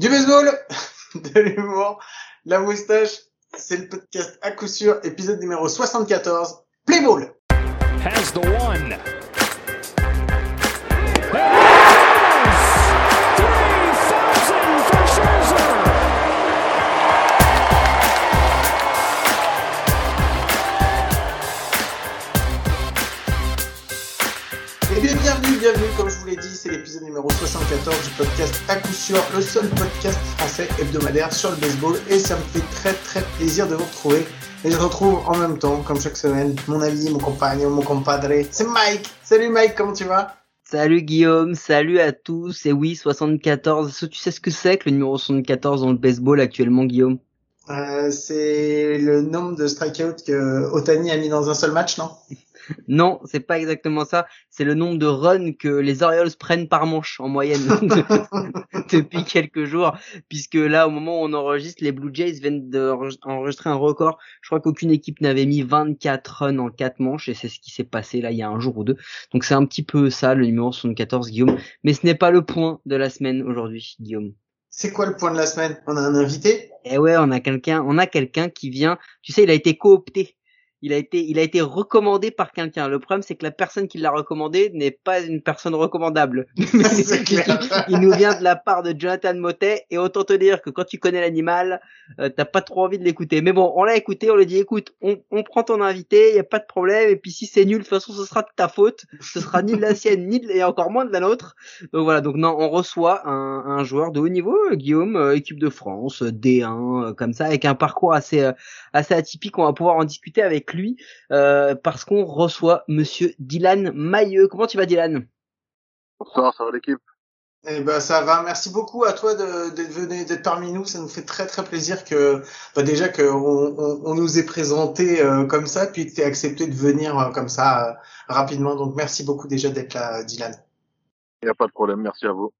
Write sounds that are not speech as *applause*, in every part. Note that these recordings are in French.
Du baseball, *laughs* de l'humour, la moustache, c'est le podcast à coup sûr, épisode numéro 74, Play Ball. has the one. C'est l'épisode numéro 74 du podcast à coup sûr, le seul podcast français hebdomadaire sur le baseball, et ça me fait très très plaisir de vous retrouver. Et je retrouve en même temps, comme chaque semaine, mon ami, mon compagnon, mon compadre, c'est Mike. Salut Mike, comment tu vas? Salut Guillaume, salut à tous. Et oui, 74. Est-ce que tu sais ce que c'est que le numéro 74 dans le baseball actuellement, Guillaume? Euh, C'est le nombre de strikeouts que Otani a mis dans un seul match, non? Non, c'est pas exactement ça. C'est le nombre de runs que les Orioles prennent par manche en moyenne *laughs* depuis quelques jours, puisque là, au moment où on enregistre, les Blue Jays viennent d'enregistrer un record. Je crois qu'aucune équipe n'avait mis 24 runs en 4 manches, et c'est ce qui s'est passé là il y a un jour ou deux. Donc c'est un petit peu ça, le numéro 74, Guillaume. Mais ce n'est pas le point de la semaine aujourd'hui, Guillaume. C'est quoi le point de la semaine? On a un invité? Eh ouais, on a quelqu'un, on a quelqu'un qui vient. Tu sais, il a été coopté il a été, il a été recommandé par quelqu'un. Le problème, c'est que la personne qui l'a recommandé n'est pas une personne recommandable. *laughs* il, nous vient de la part de Jonathan Motet, et autant te dire que quand tu connais l'animal, euh, t'as pas trop envie de l'écouter. Mais bon, on l'a écouté, on lui dit, écoute, on, on prend ton invité, y a pas de problème, et puis si c'est nul, de toute façon, ce sera de ta faute. Ce sera ni de la sienne, ni de, et encore moins de la nôtre. Donc voilà, donc non, on reçoit un, un joueur de haut niveau, Guillaume, euh, équipe de France, D1, euh, comme ça, avec un parcours assez, euh, assez atypique. On va pouvoir en discuter avec lui euh, parce qu'on reçoit Monsieur Dylan Mailleux. Comment tu vas, Dylan? Bonsoir, ça va l'équipe? Eh ben ça va. Merci beaucoup à toi d'être venu, d'être parmi nous. Ça nous fait très très plaisir que bah déjà que on, on, on, nous ait présenté euh, comme ça, puis que tu aies accepté de venir euh, comme ça euh, rapidement. Donc merci beaucoup déjà d'être là, Dylan. Il n'y a pas de problème. Merci à vous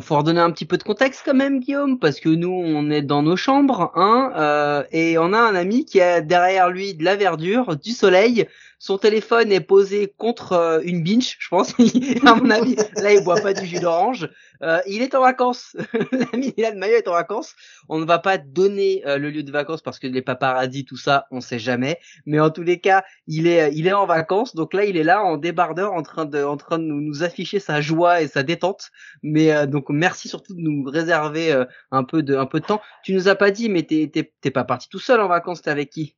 faut redonner un petit peu de contexte quand même, Guillaume, parce que nous, on est dans nos chambres, hein, euh, et on a un ami qui a derrière lui de la verdure, du soleil. Son téléphone est posé contre euh, une binge, je pense. *laughs* à mon avis, là, il boit pas du jus d'orange. Euh, il est en vacances. *laughs* L'ami Dylan Maillot est en vacances. On ne va pas donner euh, le lieu de vacances parce que les paparazzis, tout ça, on sait jamais. Mais en tous les cas, il est, il est en vacances. Donc là, il est là en débardeur, en train de, en train de nous, nous afficher sa joie et sa détente. Mais euh, donc merci surtout de nous réserver euh, un peu de, un peu de temps. Tu nous as pas dit, mais t'es, t'es, t'es pas parti tout seul en vacances. T'es avec qui?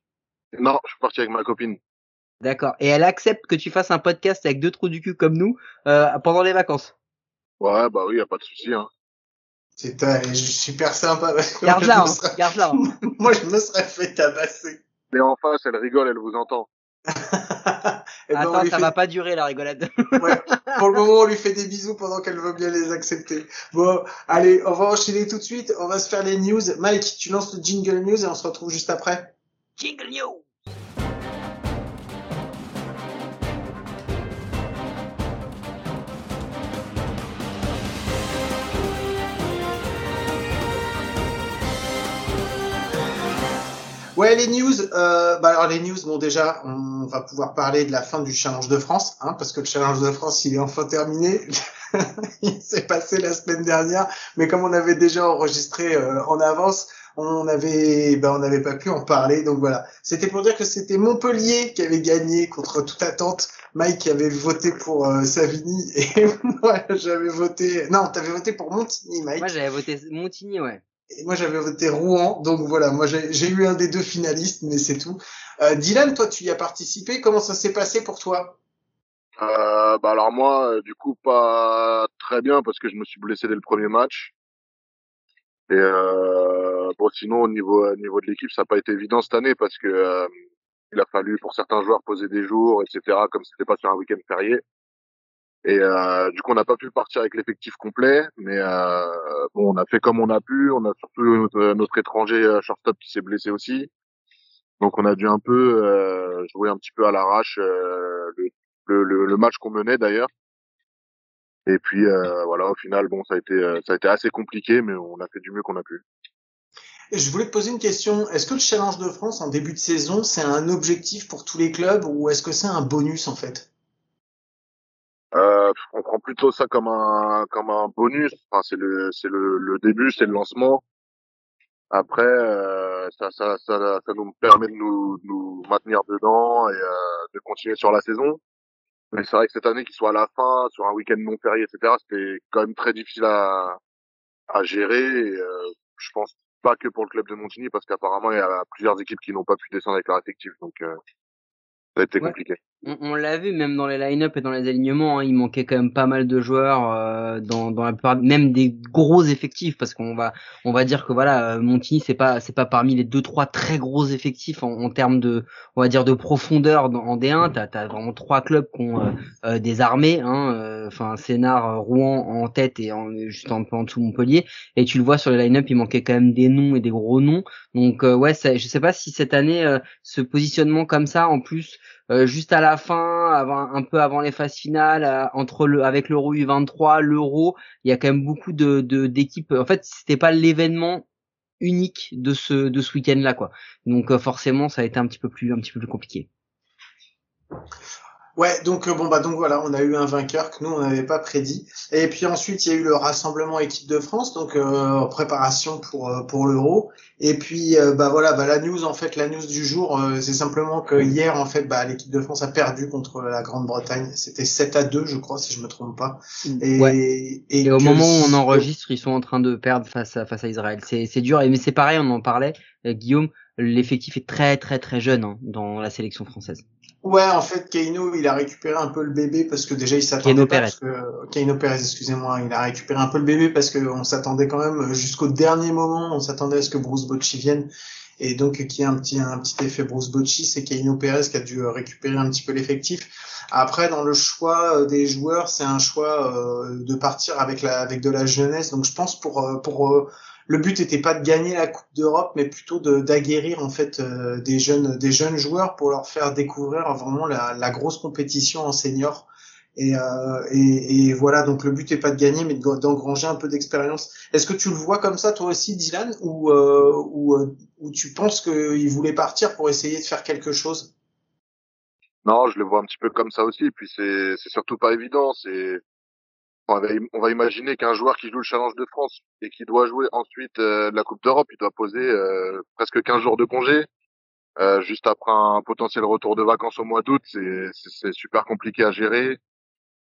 Non, je suis parti avec ma copine. D'accord. Et elle accepte que tu fasses un podcast avec deux trous du cul comme nous euh, pendant les vacances. Ouais, bah oui, y a pas de souci. Hein. C'est super sympa. Garde-la, hein, serais... garde-la. Hein. *laughs* Moi, je me serais fait tabasser. Mais en face, elle rigole, elle vous entend. *laughs* ben, Attends, ça fait... va pas durer la rigolade. *laughs* ouais. Pour le moment, on lui fait des bisous pendant qu'elle veut bien les accepter. Bon, allez, on va enchaîner tout de suite. On va se faire les news. Mike, tu lances le jingle news et on se retrouve juste après. Jingle news. Ouais, les news. Euh, bah alors les news, bon déjà, on va pouvoir parler de la fin du Challenge de France, hein, parce que le Challenge de France, il est enfin terminé. *laughs* il s'est passé la semaine dernière, mais comme on avait déjà enregistré euh, en avance, on avait, bah, on n'avait pas pu en parler. Donc voilà, c'était pour dire que c'était Montpellier qui avait gagné contre toute attente. Mike avait voté pour euh, Savigny et *laughs* moi j'avais voté. Non, t'avais voté pour Montigny, Mike. Moi j'avais voté Montigny, ouais. Et moi j'avais voté Rouen, donc voilà, moi j'ai eu un des deux finalistes, mais c'est tout. Euh, Dylan, toi tu y as participé, comment ça s'est passé pour toi? Euh, Bah alors moi, du coup pas très bien parce que je me suis blessé dès le premier match. Et euh, bon sinon au niveau au niveau de l'équipe ça n'a pas été évident cette année parce que euh, il a fallu pour certains joueurs poser des jours, etc. Comme c'était pas sur un week-end férié. Et euh, du coup, on n'a pas pu partir avec l'effectif complet, mais euh, bon, on a fait comme on a pu. On a surtout notre, étranger shortstop qui s'est blessé aussi, donc on a dû un peu euh, jouer un petit peu à l'arrache euh, le, le, le, match qu'on menait d'ailleurs. Et puis euh, voilà, au final, bon, ça a été ça a été assez compliqué, mais on a fait du mieux qu'on a pu. Je voulais te poser une question. Est-ce que le Challenge de France en début de saison, c'est un objectif pour tous les clubs ou est-ce que c'est un bonus en fait? Euh, on prend plutôt ça comme un comme un bonus. Enfin, c'est le c'est le, le début, c'est le lancement. Après, euh, ça, ça, ça, ça nous permet de nous, nous maintenir dedans et euh, de continuer sur la saison. Mais c'est vrai que cette année, qu'il soit à la fin, sur un week-end non férié, etc., c'était quand même très difficile à, à gérer. Et, euh, je pense pas que pour le club de Montigny, parce qu'apparemment, il y a plusieurs équipes qui n'ont pas pu descendre avec leur effectif. Donc, euh, ça a été Ouais. compliqué. On, on l'a vu même dans les line-up et dans les alignements, hein, il manquait quand même pas mal de joueurs euh, dans, dans la plupart, même des gros effectifs, parce qu'on va on va dire que voilà, euh, Montigny c'est pas c'est pas parmi les deux trois très gros effectifs en, en termes de on va dire de profondeur dans, en D1. T'as as vraiment trois clubs qui ont euh, euh, des armées, hein, euh, enfin Sénart, euh, Rouen en tête et en, juste un en dessous Montpellier. Et tu le vois sur les line-up, il manquait quand même des noms et des gros noms. Donc ouais, ça, je sais pas si cette année ce positionnement comme ça en plus juste à la fin, un peu avant les phases finales, euh, entre le avec l'Euro U23, l'Euro, il y a quand même beaucoup de d'équipes. En fait, c'était pas l'événement unique de ce de ce week-end-là, quoi. Donc euh, forcément, ça a été un petit peu plus un petit peu plus compliqué. Ouais, donc euh, bon bah donc voilà, on a eu un vainqueur que nous on n'avait pas prédit. Et puis ensuite il y a eu le rassemblement équipe de France, donc euh, en préparation pour euh, pour l'Euro. Et puis euh, bah voilà, bah la news en fait, la news du jour, euh, c'est simplement que hier en fait, bah l'équipe de France a perdu contre la Grande-Bretagne. C'était 7 à 2 je crois si je me trompe pas. Et, Ouais. et, Et au moment où on enregistre, ils sont en train de perdre face à face à Israël. C'est c'est dur, et mais c'est pareil, on en parlait, Guillaume. L'effectif est très très très jeune hein, dans la sélection française. Ouais, en fait, Keino, il a récupéré un peu le bébé parce que déjà il s'attendait Keino pas Pérez. parce que Keino Pérez, excusez-moi, il a récupéré un peu le bébé parce que on s'attendait quand même jusqu'au dernier moment, on s'attendait à ce que Bruce Bocci vienne et donc qu'il y ait un petit un petit effet Bruce Bocci, c'est Keino Pérez qui a dû euh, récupérer un petit peu l'effectif. Après, dans le choix euh, des joueurs, c'est un choix euh, de partir avec la avec de la jeunesse. Donc je pense pour pour euh, le but était pas de gagner la Coupe d'Europe, mais plutôt de d'aguerrir en fait euh, des jeunes des jeunes joueurs pour leur faire découvrir vraiment la, la grosse compétition en senior. Et, euh, et, et voilà, donc le but est pas de gagner, mais de- d'engranger un peu d'expérience. Est-ce que tu le vois comme ça toi aussi, Dylan, ou euh, ou, euh, ou tu penses qu'il voulait partir pour essayer de faire quelque chose? Non, je le vois un petit peu comme ça aussi. Et puis c'est surtout pas évident. C'est on va, imaginer qu'un joueur qui joue le Challenge de France et qui doit jouer ensuite euh, la Coupe d'Europe, il doit poser euh, presque 15 jours de congé. Euh, juste après un potentiel retour de vacances au mois d'août, c'est super compliqué à gérer.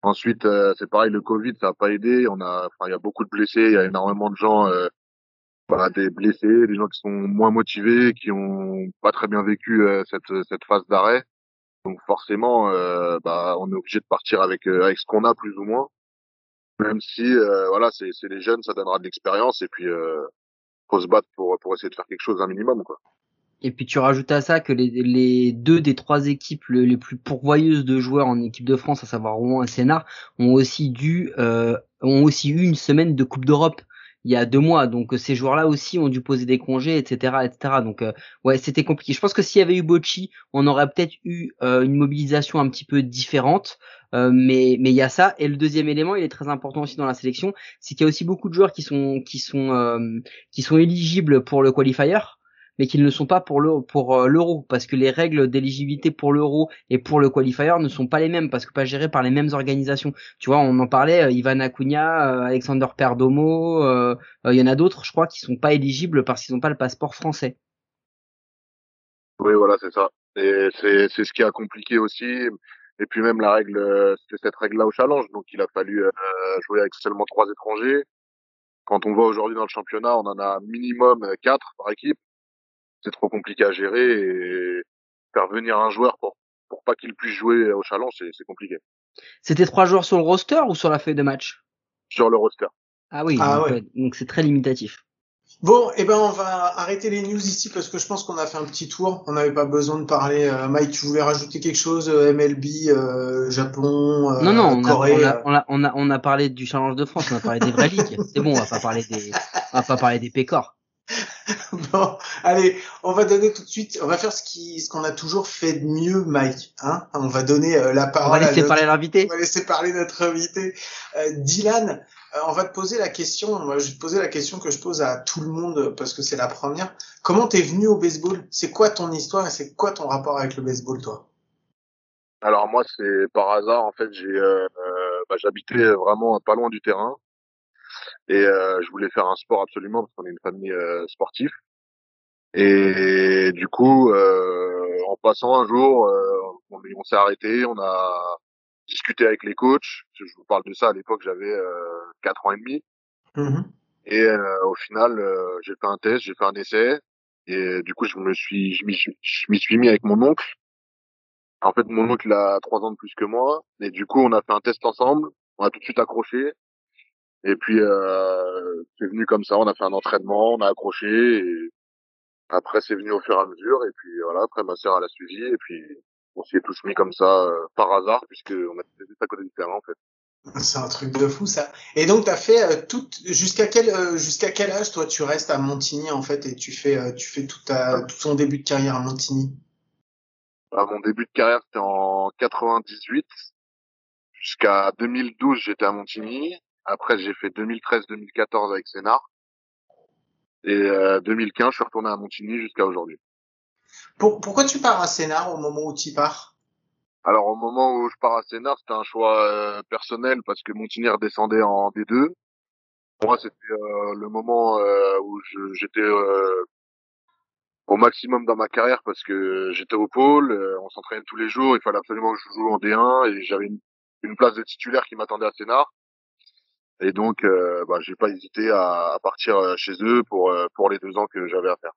Ensuite, c'est pareil, le Covid, ça a pas aidé. On a, enfin, il y a beaucoup de blessés, il y a énormément de gens, bah, des blessés, des gens qui sont moins motivés, qui ont pas très bien vécu cette cette phase d'arrêt. Donc forcément, bah, on est obligé de partir avec avec ce qu'on a plus ou moins. Même si, euh, voilà, c'est les jeunes, ça donnera de l'expérience et puis euh, faut se battre pour pour essayer de faire quelque chose un minimum, quoi. Et puis tu rajoutes à ça que les, les deux des trois équipes le- les plus pourvoyeuses de joueurs en équipe de France, à savoir Rouen et Sénart, ont aussi dû euh, ont aussi eu une semaine de Coupe d'Europe il y a deux mois. Donc euh, ces joueurs-là aussi ont dû poser des congés, etc., etc. Donc euh, ouais, c'était compliqué. Je pense que s'il y avait eu Bocci, on aurait peut-être eu euh, une mobilisation un petit peu différente. Euh, mais mais il y a ça. Et le deuxième élément, il est très important aussi dans la sélection, c'est qu'il y a aussi beaucoup de joueurs qui sont qui sont euh, qui sont éligibles pour le qualifier mais qu'ils ne sont pas pour le pour euh, l'euro parce que les règles d'éligibilité pour l'euro et pour le qualifier ne sont pas les mêmes parce que pas gérées par les mêmes organisations. Tu vois, on en parlait euh, Ivan Acuna, euh, Alexander Perdomo, euh, il y en a d'autres je crois qui sont pas éligibles parce qu'ils n'ont pas le passeport français. Oui, voilà, c'est ça. Et c'est c'est ce qui a compliqué aussi. Et puis même la règle, c'était cette règle-là au challenge, donc il a fallu euh, jouer avec seulement trois étrangers. Quand on voit aujourd'hui dans le championnat, on en a minimum quatre par équipe. C'est trop compliqué à gérer et faire venir un joueur pour pour pas qu'il puisse jouer au challenge, c'est c'est compliqué. C'était trois joueurs sur le roster ou sur la feuille de match? Sur le roster. Ah oui, Ah donc, ouais. ouais, donc c'est très limitatif. Bon, eh ben on va arrêter les news ici parce que je pense qu'on a fait un petit tour. On n'avait pas besoin de parler. euh, Mike, tu voulais rajouter quelque chose euh, MLB, euh, Japon, euh, non non, on a, Corée. on, euh. a, on, a, on, a, on a parlé du challenge de France, on a parlé des vraies ligues. *laughs* C'est bon, on va pas parler des on va pas parler des pécores. *laughs* Bon, allez, on va donner tout de suite. On va faire ce qui, ce qu'on a toujours fait de mieux, Mike. Hein on va donner euh, la On parole. va à laisser notre- parler l'invité. On va laisser parler notre invité. Euh, Dylan, euh, on va te poser la question, on va- je vais te poser la question que je pose à tout le monde parce que c'est la première. Comment t'es venu au baseball? C'est quoi ton histoire et c'est quoi ton rapport avec le baseball, toi? Alors moi, c'est par hasard, en fait, j'ai bah, j'habitais vraiment pas loin du terrain et euh, je voulais faire un sport absolument parce qu'on est une famille euh, sportive. Et du coup, euh, en passant un jour, on, on s'est arrêté, on a discuté avec les coachs. Je vous parle de ça à l'époque, j'avais quatre ans et demi. Mhm. Et au final, j'ai fait un test, j'ai fait un essai. Et du coup, je me suis, je m'y suis, suis mis avec mon oncle. En fait, mon oncle a trois ans de plus que moi. Et du coup, on a fait un test ensemble. On a tout de suite accroché. Et puis, euh, c'est venu comme ça. On a fait un entraînement, on a accroché. Et après, c'est venu au fur et à mesure. Et puis, voilà, après, ma sœur, elle a suivi. Et puis, on s'y est tous mis comme ça, euh, par hasard, puisque on a fait à côté du terrain, en fait. *laughs* C'est un truc de fou ça. Et donc t'as fait euh, tout jusqu'à quel euh, jusqu'à quel âge toi tu restes à Montigny en fait et tu fais euh, tu fais tout ta tout ton début de carrière à Montigny? Bah, mon début de carrière c'était en 98 jusqu'à 2012 j'étais à Montigny. Après j'ai fait 2013-2014 avec Sénart et 2015 je suis retourné à Montigny jusqu'à aujourd'hui. Pour, pourquoi tu pars à Sénart au moment où tu pars? Alors au moment où je pars à Sénart, c'était un choix euh, personnel parce que Montigny redescendait en D2. Pour moi, c'était euh, le moment euh, où j'étais au maximum dans ma carrière parce que j'étais au pôle, on s'entraînait tous les jours, il fallait absolument que je joue en D1 et j'avais une, une, place de titulaire qui m'attendait à Sénart. Et donc, bah, j'ai pas hésité à, à, partir chez eux pour pour les deux ans que j'avais à faire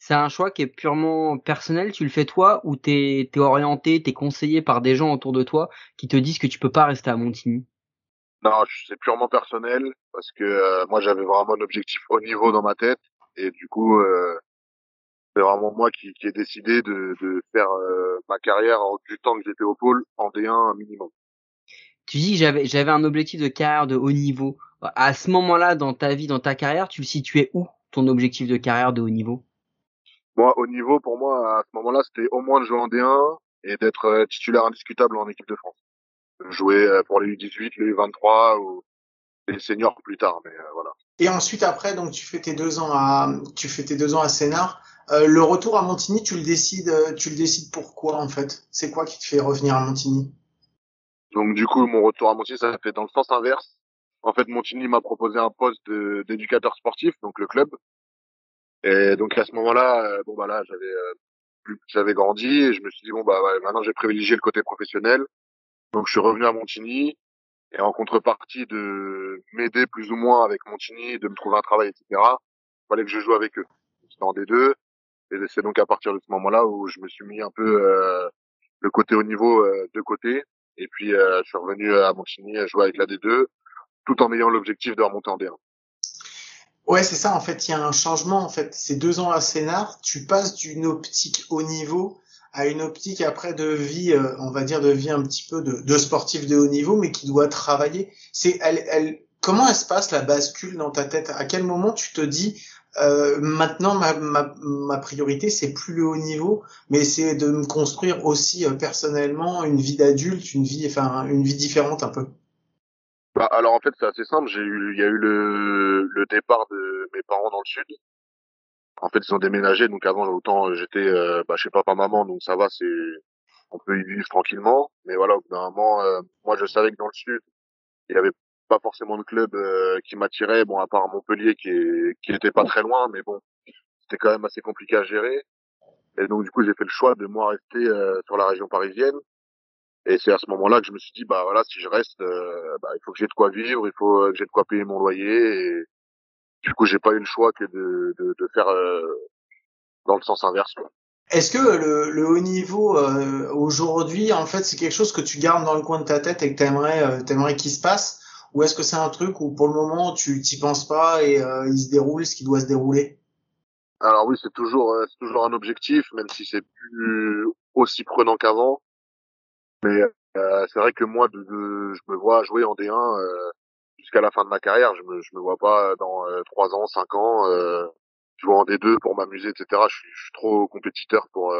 c'est un choix qui est purement personnel, tu le fais toi ou t'es es orienté, t'es conseillé par des gens autour de toi qui te disent que tu peux pas rester à Montigny? Non, c'est purement personnel parce que euh, moi j'avais vraiment un objectif haut niveau dans ma tête et du coup euh, c'est vraiment moi qui, qui ai décidé de, de faire euh, ma carrière du temps que j'étais au pôle en D1 minimum. Tu dis j'avais j'avais un objectif de carrière de haut niveau. À ce moment-là dans ta vie, dans ta carrière, tu le situais où ton objectif de carrière de haut niveau? Moi, au niveau, pour moi, à ce moment-là, c'était au moins de jouer en D1 et d'être euh, titulaire indiscutable en équipe de France. Jouer euh, pour les U18, les U23 ou les seniors plus tard, mais euh, voilà. Et ensuite, après, donc tu fais tes deux ans à, tu fais tes deux ans à Sénart. le retour à Montigny, tu le décides, tu le décides pourquoi en fait? C'est quoi qui te fait revenir à Montigny? Donc du coup, mon retour à Montigny, ça fait dans le sens inverse. En fait, Montigny m'a proposé un poste d'éducateur sportif, donc le club, et donc à ce moment-là, euh, bon bah là j'avais euh, j'avais grandi et je me suis dit bon bah maintenant j'ai privilégié le côté professionnel. Donc je suis revenu à Montigny et en contrepartie de m'aider plus ou moins avec Montigny, de me trouver un travail, etc. Fallait que je joue avec eux. C'était en D2 et c'est donc à partir de ce moment-là où je me suis mis un peu euh, le côté au niveau de côté et puis je suis revenu à Montigny jouer avec la D2 tout en ayant l'objectif de remonter en D1. Ouais, c'est ça. En fait, il y a un changement. En fait, ces deux ans à Sénart, tu passes d'une optique haut niveau à une optique après de vie, euh, on va dire de vie un petit peu de, sportif de haut niveau, mais qui doit travailler. C'est, elle, comment elle se passe la bascule dans ta tête? À quel moment tu te dis euh, maintenant ma, ma, ma priorité c'est plus le haut niveau, mais c'est de me construire aussi euh, personnellement une vie d'adulte, une vie, enfin une vie différente un peu. Bah, alors en fait c'est assez simple. J'ai eu, il y a eu le, le départ de mes parents dans le sud. En fait ils ont déménagé, donc avant autant j'étais euh, bah, chez papa maman, donc ça va, c'est on peut y vivre tranquillement. Mais voilà, au bout d'un moment, euh, moi je savais que dans le sud il y avait pas forcément de club euh, qui m'attirait, bon à part Montpellier qui est, qui était pas très loin, mais bon c'était quand même assez compliqué à gérer. Et donc du coup j'ai fait le choix de moi rester euh, sur la région parisienne et c'est à ce moment-là que je me suis dit, bah voilà, si je reste, euh, bah, il faut que j'ai de quoi vivre, il faut que j'ai de quoi payer mon loyer. Et du coup, j'ai pas eu le choix que de, de, faire dans le sens inverse. Est-ce que le, haut niveau aujourd'hui, en fait, c'est quelque chose que tu gardes dans le coin de ta tête et que t'aimerais, t'aimerais qu'il se passe, ou est-ce que c'est un truc où pour le moment tu t'y penses pas et il se déroule ce qui doit se dérouler? Alors oui, c'est toujours, c'est toujours un objectif, même si c'est plus aussi prenant qu'avant. Mais euh, c'est vrai que moi, de, je me vois jouer en D1 euh, jusqu'à la fin de ma carrière. Je me, je me vois pas dans euh, trois ans, cinq ans euh, jouer en D2 pour m'amuser, etc. Je suis, je suis, trop compétiteur pour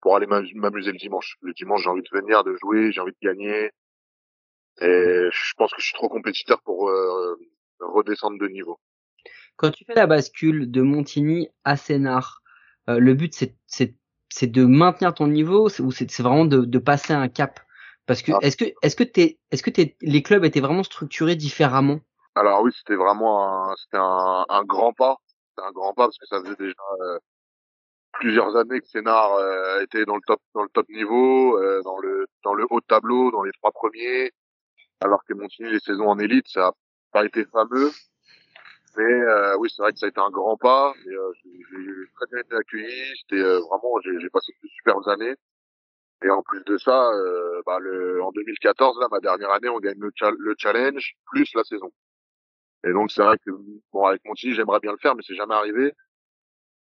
pour aller m'amuser le dimanche. Le dimanche, j'ai envie de venir, de jouer, j'ai envie de gagner. Et je pense que je suis trop compétiteur pour redescendre de niveau. Quand tu fais la bascule de Montigny à Sénart, le but c'est de maintenir ton niveau ou c'est vraiment de, de, passer un cap? Parce que Ah. est-ce que est-ce que t'es est-ce que t'es les clubs étaient vraiment structurés différemment? Alors oui, c'était vraiment un, c'était un, un grand pas. C'était un grand pas parce que ça faisait déjà euh, plusieurs années que Sénard euh, était dans le top dans le top niveau, euh, dans le dans le haut de tableau, dans les trois premiers, alors que Montigny les saisons en élite, ça a pas été fameux. Mais euh, oui, c'est vrai que ça a été un grand pas. Et, euh, j'ai très bien été accueilli. C'était euh, vraiment, j'ai passé de superbes années. Et en plus de ça, euh, bah, le, en 2014, là, ma dernière année, on gagne le, le challenge plus la saison. Et donc c'est vrai que bon avec Montigny, j'aimerais bien le faire, mais c'est jamais arrivé.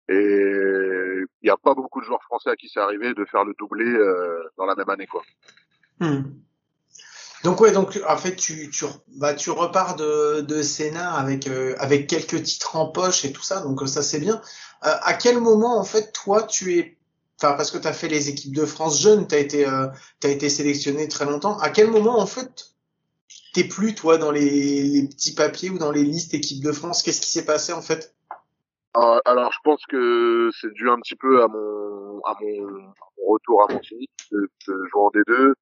Et il n'y a pas beaucoup de joueurs français à qui c'est arrivé de faire le doublé euh, dans la même année, quoi. Hmm. Donc ouais, donc en fait tu tu bah tu repars de de Sénat avec euh, avec quelques titres en poche et tout ça, donc euh, ça c'est bien. Euh, à quel moment en fait toi tu es enfin parce que tu as fait les équipes de France jeunes, tu as été euh, été sélectionné très longtemps. À quel moment en fait t'es plus toi dans les, les petits papiers ou dans les listes équipes de France? Qu'est-ce qui s'est passé en fait? Euh, alors je pense que c'est dû un petit peu à mon à mon, à mon retour à de, de jouer en D2.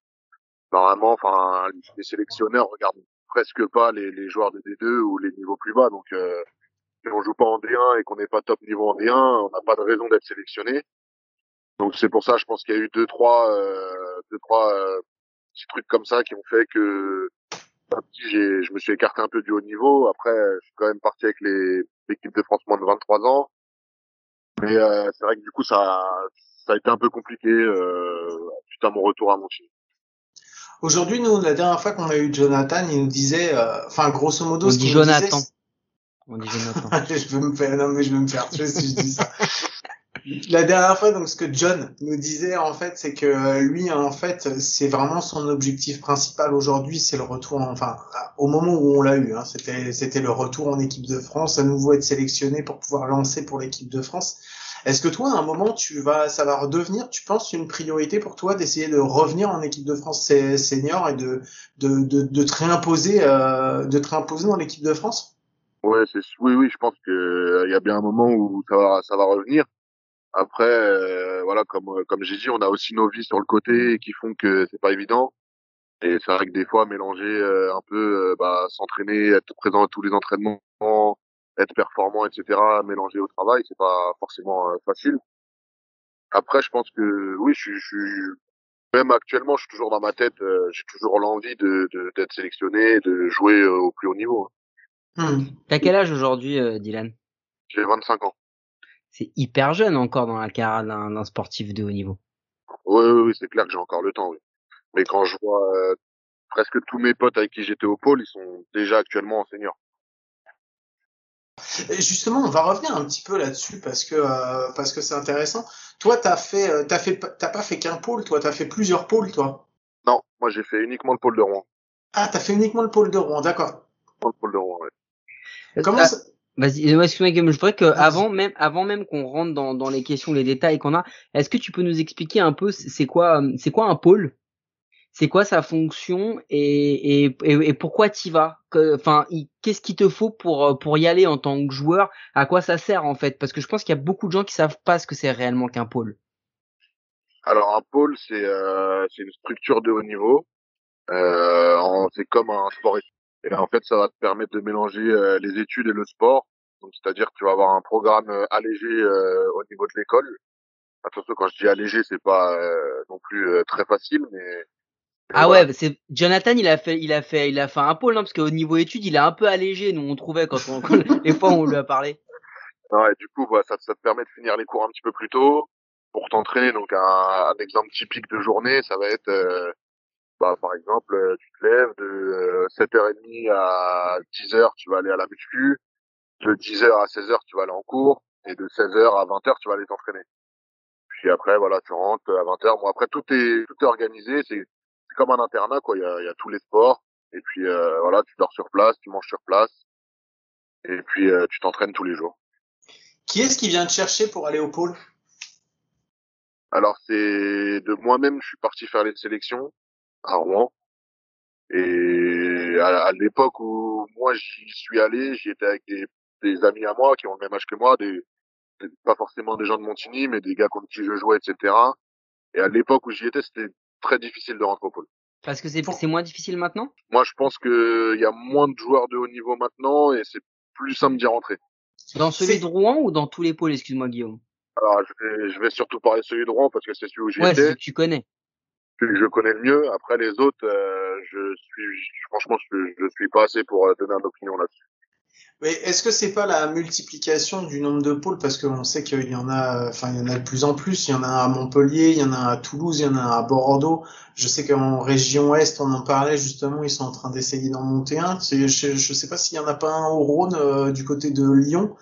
Normalement, enfin les sélectionneurs regardent presque pas les, les joueurs de D2 ou les niveaux plus bas, donc euh, si on joue pas en D1 et qu'on n'est pas top niveau en D1, on n'a pas de raison d'être sélectionné. Donc c'est pour ça, je pense qu'il y a eu deux trois euh, deux trois euh, petits trucs comme ça qui ont fait que j'ai, je me suis écarté un peu du haut niveau. Après, je suis quand même parti avec les l'équipe de France moins de 23 ans. Mais euh, c'est vrai que du coup, ça, ça a été un peu compliqué euh, suite à mon retour à Montigny. Aujourd'hui, nous, la dernière fois qu'on a eu Jonathan, il nous disait, euh, enfin, grosso modo, On ce dit qu'il nous disait, Jonathan. On dit Jonathan. *laughs* je veux me faire, non, mais je veux me faire tuer si je dis ça. La dernière fois, donc, ce que John nous disait, en fait, c'est que euh, lui, en fait, c'est vraiment son objectif principal aujourd'hui, c'est le retour, en- enfin, au moment où on l'a eu, hein, c'était, c'était le retour en équipe de France, à nouveau être sélectionné pour pouvoir lancer pour l'équipe de France. Est-ce que toi, à un moment, tu vas, ça va redevenir, tu penses, une priorité pour toi d'essayer de revenir en équipe de France senior et de, de, de, de te réimposer, euh, de te réimposer dans l'équipe de France? Ouais, c'est oui, oui, je pense que euh, il y a bien un moment où ça va, ça va revenir. Après, euh, voilà, comme euh, comme j'ai dit, on a aussi nos vies sur le côté qui font que c'est pas évident. Et c'est vrai que des fois, mélanger euh, un peu, euh, bah, s'entraîner, être présent à tous les entraînements, être performant, etc., mélanger au travail, c'est pas forcément euh, facile. Après, je pense que oui, je, suis- même actuellement, je suis toujours dans ma tête, euh, j'ai toujours l'envie de d'être sélectionné, de jouer euh, au plus haut niveau. hein. Hmm. T'as quel âge aujourd'hui, euh, Dylan? J'ai 25 ans. C'est hyper jeune encore dans la carrière d'un sportif de haut niveau. Oui, oui, oui, c'est clair que j'ai encore le temps, oui. Mais quand je vois presque tous mes potes avec qui j'étais au pôle, ils sont déjà actuellement en senior. Et justement, on va revenir un petit peu là-dessus parce que euh, parce que c'est intéressant. Toi, t'as fait euh, t'as fait pas- t'as pas fait qu'un pôle, toi, t'as fait plusieurs pôles, toi. Non, moi j'ai fait uniquement le pôle de Rouen. Ah, t'as fait uniquement le pôle de Rouen, d'accord. Le pôle de Rouen, ouais. Comment Ah, ça... Vas-y, excuse-moi, Guillaume, je voudrais que avant même, avant même qu'on rentre dans, dans les questions, les détails qu'on a, est-ce que tu peux nous expliquer un peu c'est quoi, euh, c'est quoi un pôle? C'est quoi sa fonction et, et, et, et pourquoi t'y vas? Enfin, qu'est-ce qu'il te faut pour euh, pour y aller en tant que joueur? À quoi ça sert en fait? Parce que je pense qu'il y a beaucoup de gens qui savent pas ce que c'est réellement qu'un pôle. Alors un pôle, c'est euh, c'est une structure de haut niveau. Euh, c'est comme un sport. Et en fait, ça va te permettre de mélanger euh, les études et le sport. Donc, c'est-à-dire que tu vas avoir un programme allégé au niveau de l'école. Attention, quand je dis allégé, c'est pas non plus très facile, mais Ah ouais, c'est Jonathan, il a fait, il a fait, il a fait un pôle, non Parce qu'au niveau études, il est un peu allégé. Nous, on trouvait quand on, les *laughs* fois où on lui a parlé. Ouais, du coup, voilà, ça, ça te permet de finir les cours un petit peu plus tôt pour t'entraîner. Donc, un, un exemple typique de journée, ça va être, euh, bah, par exemple, euh, tu te lèves de euh, 7h30 à 10h, tu vas aller à la muscu. De 10h à 16h, tu vas aller en cours. Et de 16h à 20h, tu vas aller t'entraîner. Puis après, voilà, tu rentres à 20h. Bon, après, tout est, tout est organisé. C'est c'est comme un internat, quoi. Il y a, y a tous les sports. Et puis, euh, voilà, tu dors sur place, tu manges sur place. Et puis, euh, tu t'entraînes tous les jours. Qui est-ce qui vient te chercher pour aller au pôle? Alors c'est de moi-même, je suis parti faire les sélections à Rouen. Et à, à l'époque où moi j'y suis allé, j'y étais avec des, des amis à moi qui ont le même âge que moi, des- pas forcément des gens de Montigny, mais des gars contre qui je jouais, etc. Et à l'époque où j'y étais, c'était très difficile de rentrer au pôle. Parce que c'est Pour- c'est moins difficile maintenant? Moi, je pense que il y a moins de joueurs de haut niveau maintenant et c'est plus simple d'y rentrer. Dans celui de Rouen ou dans tous les pôles, excuse-moi Guillaume? Alors, je vais, je vais surtout parler de celui de Rouen parce que c'est celui où j'y Ouais, celui que tu connais. celui que je connais le mieux. Après, les autres, euh, je suis, franchement, je, je suis pas assez pour euh, donner une opinion là-dessus. Mais est-ce que c'est pas la multiplication du nombre de pôles parce qu'on sait qu'il y en a, enfin il y en a de plus en plus. Il y en a à Montpellier, il y en a à Toulouse, il y en a à Bordeaux. Je sais qu'en région Est, on en parlait justement, ils sont en train d'essayer d'en monter un. Je, je sais pas s'il y en a pas un au Rhône euh, du côté de Lyon.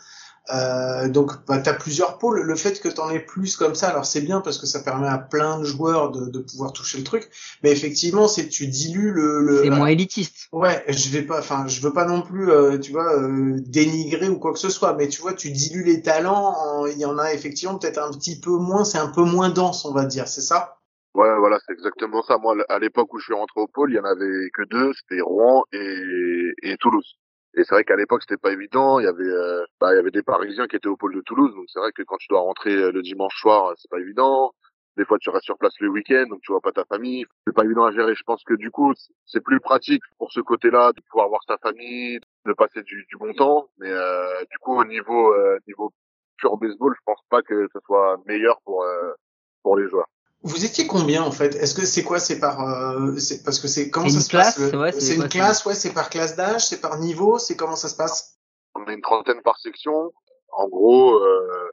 Euh, donc bah, tu as plusieurs pôles. Le fait que tu en aies plus comme ça, alors c'est bien parce que ça permet à plein de joueurs de, de pouvoir toucher le truc. Mais effectivement, c'est tu dilues le. le C'est moins élitiste. Ouais, je vais pas, enfin, je veux pas non plus, euh, tu vois, euh, dénigrer ou quoi que ce soit, mais tu vois, tu dilues les talents. en- Il y en a effectivement peut-être un petit peu moins, c'est un peu moins dense, on va dire, c'est ça? Ouais, voilà, c'est exactement ça. Moi, à l'époque où je suis rentré au pôle, il y en avait que deux, c'était Rouen et, et Toulouse. Et c'est vrai qu'à l'époque, c'était pas évident. Il y avait, euh, bah, il y avait des Parisiens qui étaient au pôle de Toulouse, donc c'est vrai que quand tu dois rentrer euh, le dimanche soir, c'est pas évident. Des fois, tu restes sur place le week-end, donc tu vois pas ta famille. C'est pas évident à gérer. Je pense que du coup, c'est plus pratique pour ce côté-là de pouvoir voir sa famille, de passer du, du bon temps. Mais euh, du coup, au niveau euh, niveau pur baseball, je pense pas que ce soit meilleur pour euh, pour les joueurs. Vous étiez combien en fait? Est-ce que c'est quoi C'est par, euh, c'est parce que c'est comment C'est ça se passe classe, le- ouais, c'est C'est une classe, ouais, c'est par classe d'âge, c'est par niveau, c'est comment ça se passe? On est une trentaine par section. En gros, euh,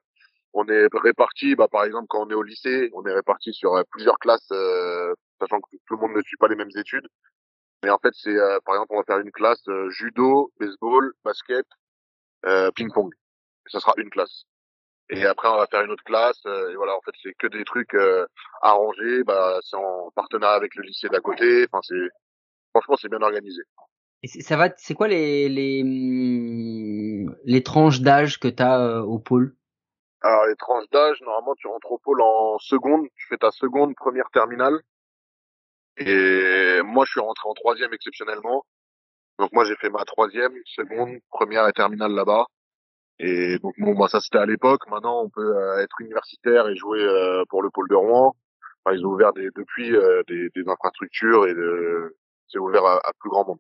on est réparti, bah, par exemple, quand on est au lycée, on est réparti sur euh, plusieurs classes, euh, sachant que tout le monde ne suit pas les mêmes études. Mais en fait, c'est, euh, par exemple, on va faire une classe euh, judo, baseball, basket, euh, ping-pong. Et ça sera une classe. Et après, on va faire une autre classe. euh, et voilà, en fait, c'est que des trucs euh, arrangés. Bah, c'est en partenariat avec le lycée d'à côté. Enfin, c'est franchement, c'est bien organisé. Et ça va, c'est quoi les les les tranches d'âge que t'as euh, au pôle? Alors, les tranches d'âge, normalement, tu rentres au pôle en seconde, tu fais ta seconde, première terminale. Et moi, je suis rentré en troisième exceptionnellement. Donc, moi, j'ai fait ma troisième, seconde, première et terminale là-bas. Et donc, bon, bah, ça, c'était à l'époque. Maintenant, on peut euh, être universitaire et jouer euh, pour le pôle de Rouen. Enfin, ils ont ouvert des, depuis euh, des, des infrastructures et de, c'est ouvert à, à plus grand monde.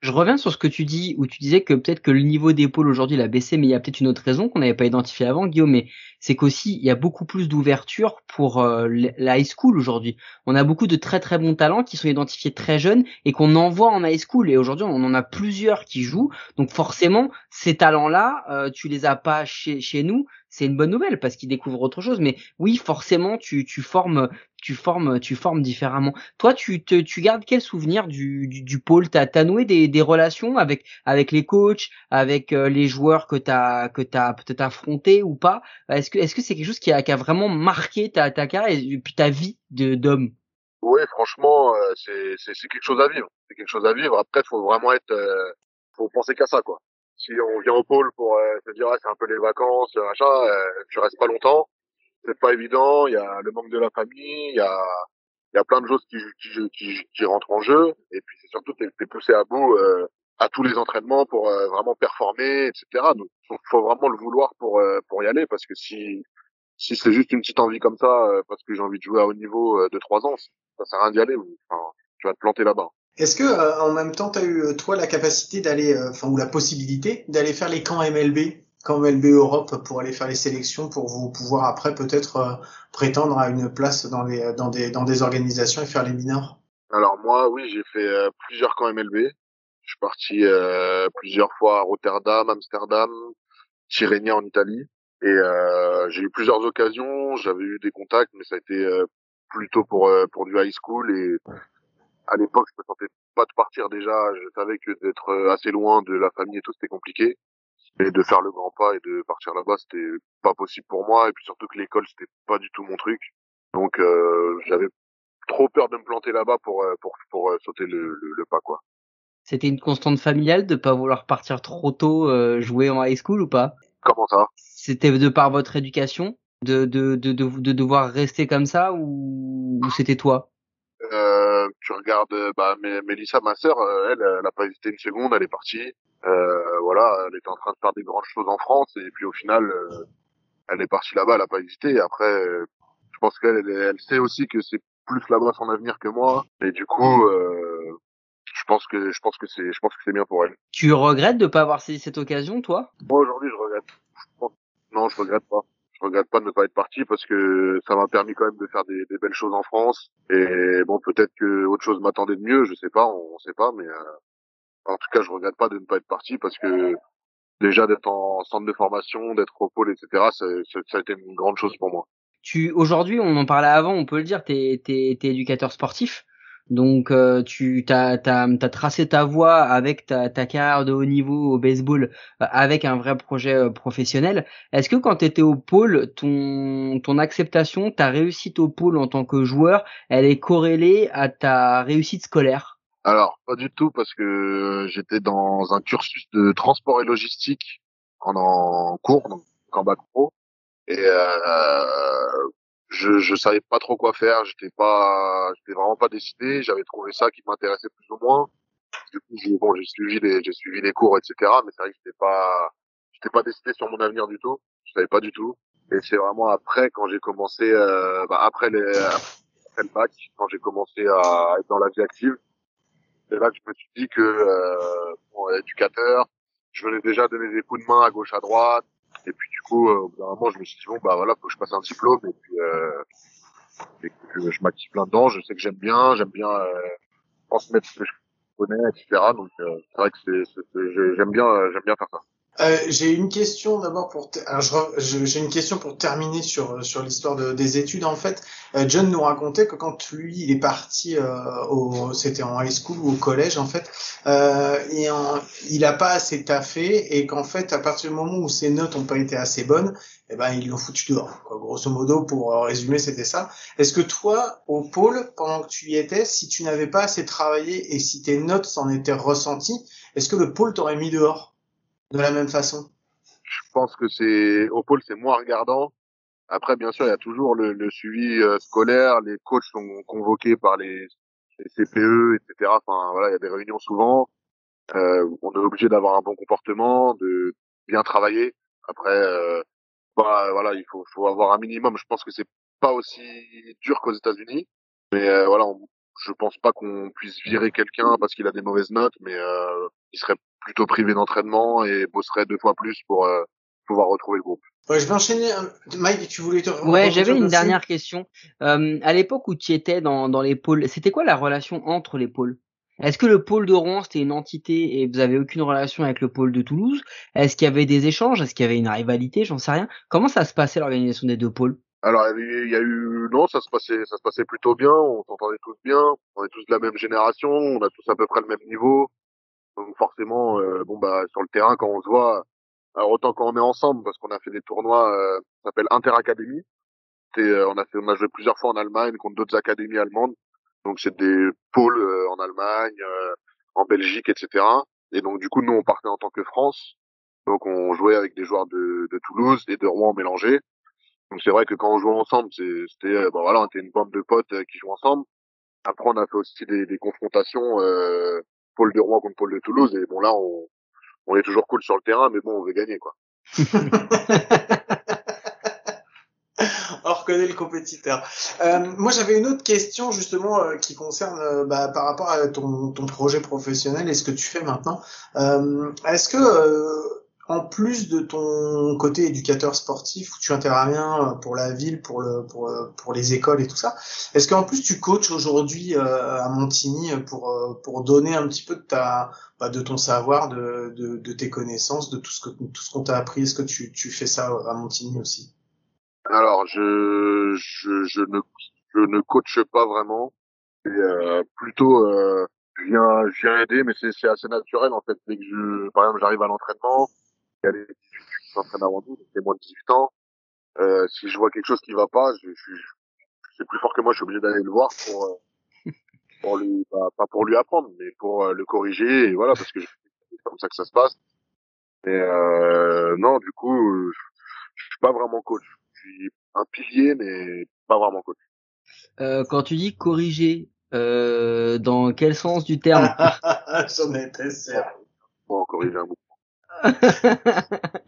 Je reviens sur ce que tu dis, où tu disais que peut-être que le niveau d'épaule aujourd'hui il a baissé, mais il y a peut-être une autre raison qu'on n'avait pas identifiée avant, Guillaume, mais c'est qu'aussi il y a beaucoup plus d'ouverture pour euh, la high school aujourd'hui. On a beaucoup de très très bons talents qui sont identifiés très jeunes et qu'on envoie en high school. Et aujourd'hui on en a plusieurs qui jouent, donc forcément ces talents-là, euh, tu les as pas chez nous, c'est une bonne nouvelle parce qu'ils découvrent autre chose. Mais oui, forcément tu, tu formes tu formes tu formes différemment. Toi, tu te tu gardes quel souvenir du du, du pôle? T'as as noué des, des relations avec avec les coachs, avec euh, les joueurs que t'as que t'as peut-être affrontés ou pas? Est-ce que est-ce que c'est quelque chose qui a qui a vraiment marqué ta ta carrière et puis ta vie de d'homme? Oui, franchement, euh, c'est c'est c'est quelque chose à vivre. C'est quelque chose à vivre. Après, faut vraiment être, euh, faut penser qu'à ça, quoi. Si on vient au pôle pour euh, se dire ah, c'est un peu les vacances, machin, euh, tu restes pas longtemps. C'est pas évident. Il y a le manque de la famille, il y a il y a plein de choses qui qui qui, qui rentrent en jeu. Et puis c'est surtout t'es poussé à bout euh, à tous les entraînements pour euh, vraiment performer, etc. Donc faut, faut vraiment le vouloir pour euh, pour y aller parce que si si c'est juste une petite envie comme ça euh, parce que j'ai envie de jouer à haut niveau euh, de trois ans, ça sert à rien d'y aller. Enfin, tu vas te planter là-bas. Est-ce que euh, en même temps, tu as eu euh, toi la capacité d'aller, euh, enfin ou la possibilité d'aller faire les camps MLB, camps MLB Europe, pour aller faire les sélections, pour vous pouvoir après peut-être prétendre à une place dans les dans des dans des organisations et faire les mineurs? Alors moi, oui, j'ai fait plusieurs camps MLB. Je suis parti plusieurs fois à Rotterdam, Amsterdam, Tirrenia en Italie. Et j'ai eu plusieurs occasions, j'avais eu des contacts, mais ça a été plutôt pour pour du high school. Et à l'époque, je me sentais pas de partir déjà. Je savais que d'être euh, assez loin de la famille et tout, c'était compliqué. Et de faire le grand pas et de partir là-bas, c'était pas possible pour moi. Et puis surtout que l'école, c'était pas du tout mon truc. Donc euh, j'avais trop peur de me planter là-bas pour euh, pour pour euh, sauter le, le, le pas quoi. C'était une constante familiale de pas vouloir partir trop tôt euh, jouer en high school ou pas? Comment ça? C'était de par votre éducation de de de de, de devoir rester comme ça ou, ou c'était toi? Euh, Tu regardes euh, bah Mé- Mélissa, ma sœur, euh, elle, elle a pas hésité une seconde, elle est partie. Euh, voilà, elle était en train de faire des grandes choses en France et puis au final, euh, elle est partie là-bas, elle a pas hésité. Après, je pense qu'elle elle, elle sait aussi que c'est plus là-bas son avenir que moi. Et du coup, euh, je pense que je pense que c'est je pense que c'est bien pour elle. Tu regrettes de pas avoir saisi cette occasion, toi? Moi aujourd'hui, je regrette. Non, je regrette pas. Je regrette pas de ne pas être parti parce que ça m'a permis quand même de faire des, belles choses en France. Et bon, peut-être que autre chose m'attendait de mieux, je sais pas, on, sait pas, mais euh, en tout cas, je regrette pas de ne pas être parti parce que déjà d'être en centre de formation, d'être au pôle, etc., ça, ça- ça a été une grande chose pour moi. Tu aujourd'hui, on en parlait avant, on peut le dire, t'es t'es éducateur sportif. Donc euh, tu t'as t'as tracé ta voie avec ta ta carrière de haut niveau au baseball euh, avec un vrai projet euh, professionnel. Est-ce que quand tu étais au pôle, ton acceptation, ta réussite au pôle en tant que joueur, elle est corrélée à ta réussite scolaire? Alors, pas du tout, parce que j'étais dans un cursus de transport et logistique en, cours, donc en bac pro, et euh, je je savais pas trop quoi faire. J'étais pas, j'étais vraiment pas décidé. J'avais trouvé ça qui m'intéressait plus ou moins. Du coup, j'ai bon, j'ai suivi les, j'ai suivi les cours, etc. Mais c'est vrai que j'étais pas, j'étais pas décidé sur mon avenir du tout. Je savais pas du tout. Et c'est vraiment après, quand j'ai commencé, euh, bah, après les, après le bac, quand j'ai commencé à être dans la vie active c'est là que je me suis dit que euh, bon, éducateur, je venais déjà donner des coups de main à gauche à droite. Et puis du coup, euh, au bout d'un moment, je me suis dit bon bah voilà, faut que je passe un diplôme et puis euh, je m'active là-dedans. Je sais que j'aime bien, j'aime bien euh, transmettre ce que je connais, etc. Donc c'est vrai que c'est, c'est- c'est- j'ai- j'aime bien, j'aime bien faire ça. Euh, j'ai une question d'abord pour. j'ai une question pour terminer sur sur l'histoire de- des études. En fait, Euh, John nous racontait que quand lui il est parti euh, au, c'était en high school ou au collège en fait, euh, et il a pas assez taffé et qu'en fait à partir du moment où ses notes ont pas été assez bonnes, eh ben ils l'ont foutu dehors. Quoi. Grosso modo, pour euh, résumer, c'était ça. Est-ce que toi, au pôle, pendant que tu y étais, si tu n'avais pas assez travaillé et si tes notes s'en étaient ressenties, est-ce que le pôle t'aurait mis dehors? De la même façon Je pense que c'est au pôle, c'est moins regardant. Après, bien sûr, il y a toujours le, le suivi euh, scolaire. Les coachs sont convoqués par les, les CPE, etc. Enfin, voilà, il y a des réunions souvent. Euh, on est obligé d'avoir un bon comportement, de bien travailler. Après, euh, bah, voilà, il faut, faut avoir un minimum. Je pense que c'est pas aussi dur qu'aux États-Unis, mais euh, voilà, on, je pense pas qu'on puisse virer quelqu'un parce qu'il a des mauvaises notes, mais euh, il serait plutôt privé d'entraînement et bosserait deux fois plus pour euh, pouvoir retrouver le groupe. Ouais, je vais enchaîner. euh, Mike, tu voulais te Ouais, j'avais une dernière question. Euh, à l'époque où tu étais dans, dans les pôles, c'était quoi la relation entre les pôles? Est-ce que le pôle de Rouen c'était une entité et vous avez aucune relation avec le pôle de Toulouse? Est-ce qu'il y avait des échanges? Est-ce qu'il y avait une rivalité? J'en sais rien. Comment ça se passait l'organisation des deux pôles? Alors il y a eu- il y a eu non, ça se passait ça se passait plutôt bien, on s'entendait tous bien, on est tous de la même génération, on a tous à peu près le même niveau. Donc forcément euh, bon bah sur le terrain quand on se voit alors autant quand on est ensemble parce qu'on a fait des tournois euh, ça s'appelle Interacadémie. Euh, on a fait on a joué plusieurs fois en Allemagne contre d'autres académies allemandes. Donc c'est des pôles euh, en Allemagne, euh, en Belgique, etc. Et donc du coup nous on partait en tant que France. Donc on jouait avec des joueurs de, de Toulouse et de Rouen mélangés. Donc c'est vrai que quand on jouait ensemble, c'était euh, bon voilà, on était une bande de potes euh, qui jouent ensemble. Après on a fait aussi des, des confrontations pôle de Rouen contre pôle de Toulouse et bon là on, on est toujours cool sur le terrain, mais bon on veut gagner quoi. *laughs* On reconnaît le compétiteur. Euh, moi, j'avais une autre question justement euh, qui concerne euh, bah, par rapport à ton, ton projet professionnel et ce que tu fais maintenant. Euh, Est-ce que euh, en plus de ton côté éducateur sportif où tu interviens euh, pour la ville, pour le pour, euh, pour les écoles et tout ça, est-ce qu'en plus tu coaches aujourd'hui euh, à Montigny pour donner un petit peu de ta bah, de ton savoir, de, tes connaissances, de tout ce que tout ce qu'on t'a appris? Est-ce que tu fais ça à Montigny aussi? Alors je ne je coache pas vraiment. Plutôt euh, je viens aider, mais c'est assez naturel en fait. Que par exemple j'arrive à l'entraînement, il y a les 18 qui s'entraînent avant nous, donc c'est moins de 18 ans. Euh, si je vois quelque chose qui va pas, je, je, je- c'est plus fort que moi, je suis obligé d'aller le voir pour euh, *laughs* pour lui bah, pas pour lui apprendre, mais pour euh, le corriger et voilà parce que je- c'est comme ça que ça se passe. Et euh, non, du coup, euh, je suis pas vraiment coach. Je suis un pilier, mais pas vraiment coach. Euh, Quand tu dis corriger, euh, dans quel sens du terme? J'en étais sûr. Bon, corriger un bout. *laughs*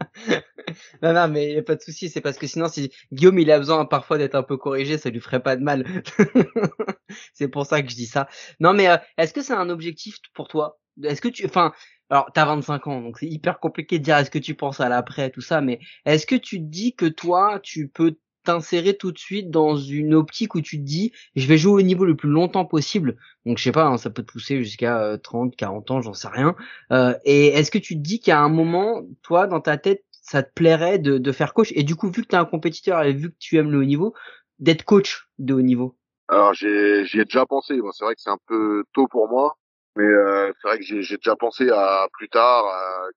non, non, mais y a pas de souci. C'est parce que sinon, si Guillaume il a besoin parfois d'être un peu corrigé, ça lui ferait pas de mal. *laughs* c'est pour ça que je dis ça. Non, mais euh, est-ce que c'est un objectif pour toi? Est-ce que tu, enfin, alors t'as 25 ans, donc c'est hyper compliqué de dire est-ce que tu penses à l'après tout ça, mais est-ce que tu te dis que toi, tu peux t'insérer tout de suite dans une optique où tu te dis je vais jouer au niveau le plus longtemps possible. Donc je sais pas hein, ça peut te pousser jusqu'à 30 40 ans j'en sais rien. Euh, et est-ce que tu te dis qu'à un moment toi dans ta tête ça te plairait de, de faire coach? Et du coup vu que tu es un compétiteur et vu que tu aimes le haut niveau d'être coach de haut niveau? Alors j'ai j'y ai déjà pensé. Bon, c'est vrai que c'est un peu tôt pour moi mais euh, c'est vrai que j'ai déjà pensé à plus tard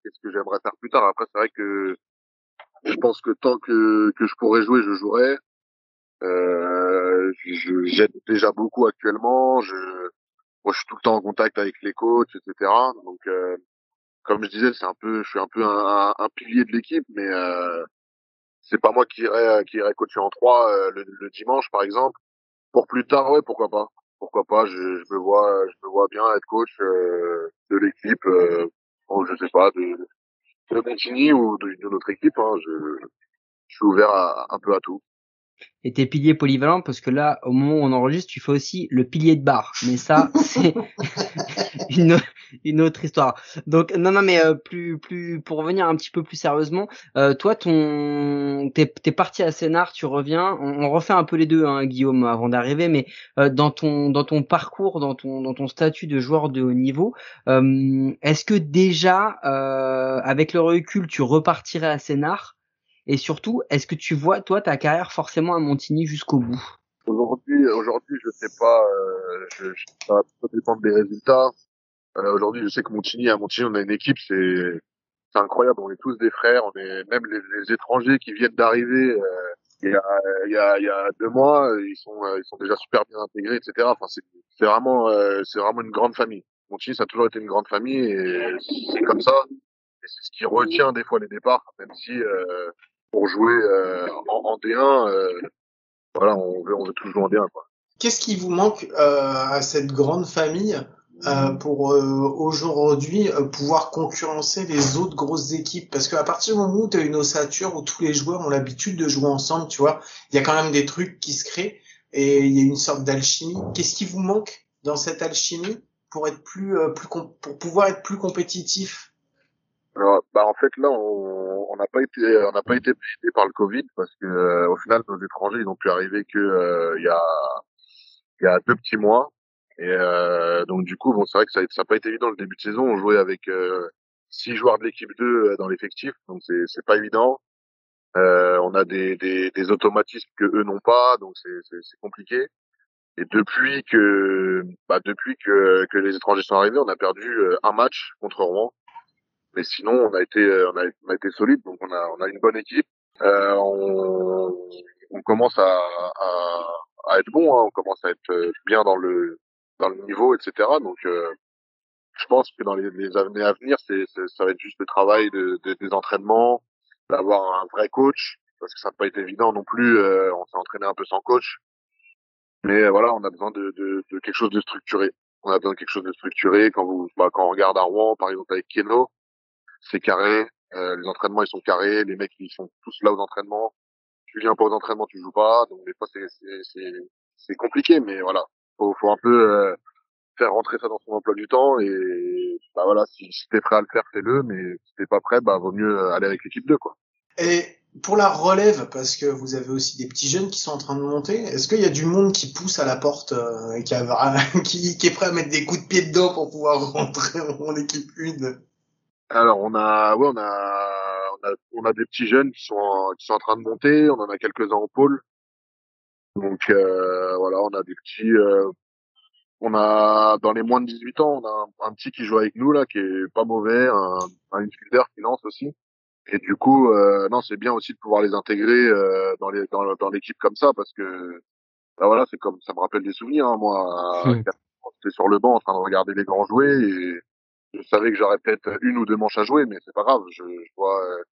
qu'est-ce que j'aimerais faire plus tard. Après c'est vrai que je pense que tant que, que je pourrais jouer, je jouerai. Euh, j'aide déjà beaucoup actuellement. Je, moi, je suis tout le temps en contact avec les coachs, etc. Donc, euh, comme je disais, c'est un peu, je suis un peu un, un, pilier de l'équipe, mais euh, c'est pas moi qui irai, qui irai coacher en trois euh, le, le, dimanche, par exemple. Pour plus tard, ouais, pourquoi pas. Pourquoi pas. Je, je me vois, je me vois bien être coach euh, de l'équipe. Euh, je sais pas, de, de Montigny ou d'une autre équipe. Hein, je, je, suis ouvert à, un peu à tout. Et tes piliers polyvalents, parce que là, au moment où on enregistre, tu fais aussi le pilier de barre. Mais ça, *laughs* c'est *laughs* une, une autre histoire. Donc non, non, mais euh, plus, plus pour revenir un petit peu plus sérieusement, euh, toi, ton, t'es, t'es parti à Sénart, tu reviens. On, on, refait un peu les deux, hein, Guillaume, avant d'arriver. Mais euh, dans ton, dans ton parcours, dans ton, dans ton statut de joueur de haut niveau, euh, est-ce que déjà, euh, avec le recul, tu repartirais à Sénart et surtout, est-ce que tu vois, toi, ta carrière forcément à Montigny jusqu'au bout? Aujourd'hui, aujourd'hui, je sais pas. Euh, je, ça va dépendre des résultats. Euh, aujourd'hui, je sais que Montigny, à Montigny, on a une équipe, c'est c'est incroyable. On est tous des frères. On est même les, les étrangers qui viennent d'arriver. Euh, il y a il y a y a deux mois, ils sont ils sont déjà super bien intégrés, etc. Enfin, c'est c'est vraiment euh, c'est vraiment une grande famille. Montigny, ça a toujours été une grande famille et c'est comme ça. Et c'est ce qui retient des fois les départs, même si euh, pour jouer euh, en, en, D1, euh, voilà, on veut, on veut toujours en D1. Qu'est-ce qui vous manque euh, à cette grande famille euh, pour aujourd'hui pouvoir concurrencer les autres grosses équipes? Parce qu'à partir du moment où tu as une ossature où tous les joueurs ont l'habitude de jouer ensemble, tu vois, il y a quand même des trucs qui se créent et il y a une sorte d'alchimie. Qu'est-ce qui vous manque dans cette alchimie pour être plus, plus pour pouvoir être plus compétitif? Alors, bah en fait là on n'a pas été on n'a pas été aidé par le Covid parce que euh, au final nos étrangers ils n'ont pu arriver que euh, y a il y a deux petits mois. Et euh, donc du coup bon c'est vrai que ça n'a pas été évident le début de saison. On jouait avec six joueurs de l'équipe 2 dans l'effectif. Donc c'est c'est pas évident. On a des, des des automatismes que eux n'ont pas. Donc c'est c'est compliqué. Et depuis que bah depuis que que les étrangers sont arrivés on a perdu un match contre Rouen mais sinon, on a été, euh, on a, on a été solide, donc on a, on a une bonne équipe. Euh, on, on, commence à, à, à être bon, hein, on commence à être euh, bien dans le, dans le niveau, etc. Donc, euh, je pense que dans les, les années à venir, c'est, ça va être juste le travail de, de des entraînements, d'avoir un vrai coach, parce que ça n'a pas été évident non plus. Euh, on s'est entraîné un peu sans coach, mais voilà, on a besoin de, de, de, quelque chose de structuré. On a besoin de quelque chose de structuré. Quand vous, bah, quand on regarde à Rouen, par exemple avec Keno, c'est carré. Euh, les entraînements ils sont carrés, les mecs ils sont tous là aux entraînements. Tu viens pas aux entraînements, tu joues pas. Donc des fois c'est compliqué, mais voilà, faut faut un peu euh, faire rentrer ça dans son emploi du temps et bah voilà, si, si t'es prêt à le faire, fais-le, mais si t'es pas prêt, bah vaut mieux aller avec l'équipe 2 quoi. Et pour la relève, parce que vous avez aussi des petits jeunes qui sont en train de monter, est-ce qu'il y a du monde qui pousse à la porte euh, qui, *laughs* qui, qui, est prêt à mettre des coups de pied dedans pour pouvoir *laughs* rentrer en équipe 1 alors on a, ouais, on a, on a, on a des petits jeunes qui sont, en, qui sont en train de monter. On en a quelques-uns en pôle. Donc euh, voilà, on a des petits. Euh, on a dans les moins de 18 ans, on a un, un, petit qui joue avec nous là, qui est pas mauvais, un, un infielder qui lance aussi. Et du coup, euh, non, c'est bien aussi de pouvoir les intégrer euh, dans les dans, dans l'équipe comme ça parce que bah voilà, c'est comme ça me rappelle des souvenirs. Hein, moi, mmh. j'étais sur le banc en train de regarder les grands jouer et je savais que j'aurais peut-être une ou deux manches à jouer, mais c'est pas grave. Je, je vois, euh,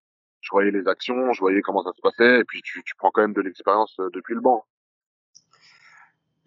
je voyais les actions, je voyais comment ça se passait, et puis tu, tu prends quand même de l'expérience euh, depuis le banc.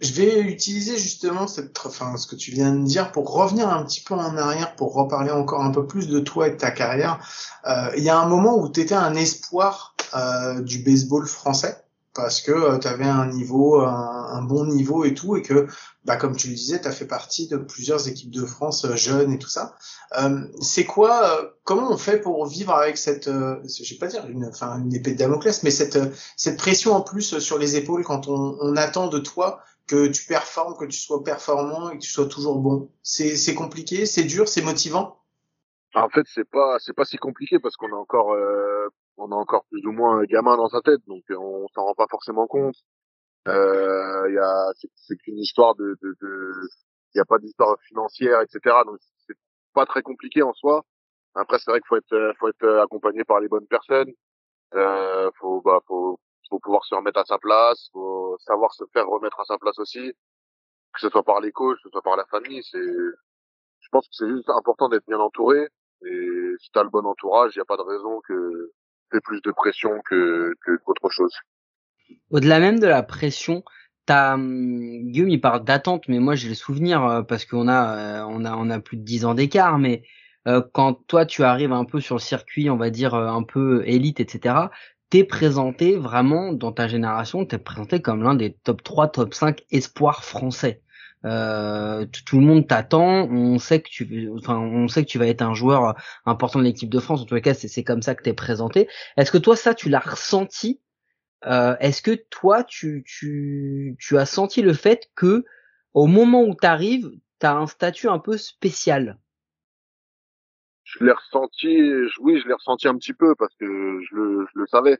je vais utiliser justement cette, enfin, ce que tu viens de dire pour revenir un petit peu en arrière, pour reparler encore un peu plus de toi et de ta carrière. Euh, il y a un moment où tu étais un espoir euh, du baseball français parce que euh, tu avais un niveau, un, bon niveau et tout, et que, bah, comme tu le disais, tu as fait partie de plusieurs équipes de France euh, jeunes et tout ça. Euh, c'est quoi, euh, comment on fait pour vivre avec cette, euh, je vais pas dire une, enfin une épée de Damoclès, mais cette cette pression en plus sur les épaules quand on, on attend de toi que tu performes, que tu sois performant et que tu sois toujours bon? C'est c'est compliqué, c'est dur, c'est motivant? En fait, c'est pas c'est pas si compliqué parce qu'on a encore euh, on a encore plus ou moins un gamin dans sa tête, donc euh, on s'en rend pas forcément compte. Euh, y a c'est qu'une histoire de de il y a pas d'histoire financière, etc. Donc c'est pas très compliqué en soi. Après, c'est vrai qu'il faut être faut être accompagné par les bonnes personnes. Euh, faut bah faut faut pouvoir se remettre à sa place, faut savoir se faire remettre à sa place aussi, que ce soit par les coachs, que ce soit par la famille. C'est, je pense que c'est juste important d'être bien entouré. Et si t'as le bon entourage, il n'y a pas de raison que plus de pression que qu'autre chose. Au-delà même de la pression, t'as hum, Guillaume il parle d'attente, mais moi j'ai le souvenir euh, parce qu'on a euh, on a on a plus de dix ans d'écart, mais euh, quand toi tu arrives un peu sur le circuit, on va dire un peu élite, etc t'es présenté vraiment dans ta génération, t'es présenté comme l'un des top 3, top 5 espoirs français. Euh, tout, le monde t'attend, on sait que tu, enfin, on sait que tu vas être un joueur important de l'équipe de France. En tout cas, c'est comme ça que t'es présenté. Est-ce que toi, ça, tu l'as ressenti? Euh, Est-ce que toi, tu, tu, tu as senti le fait que au moment où t'arrives, t'as un statut un peu spécial? Je l'ai ressenti, oui, je l'ai ressenti un petit peu parce que je le, je le savais.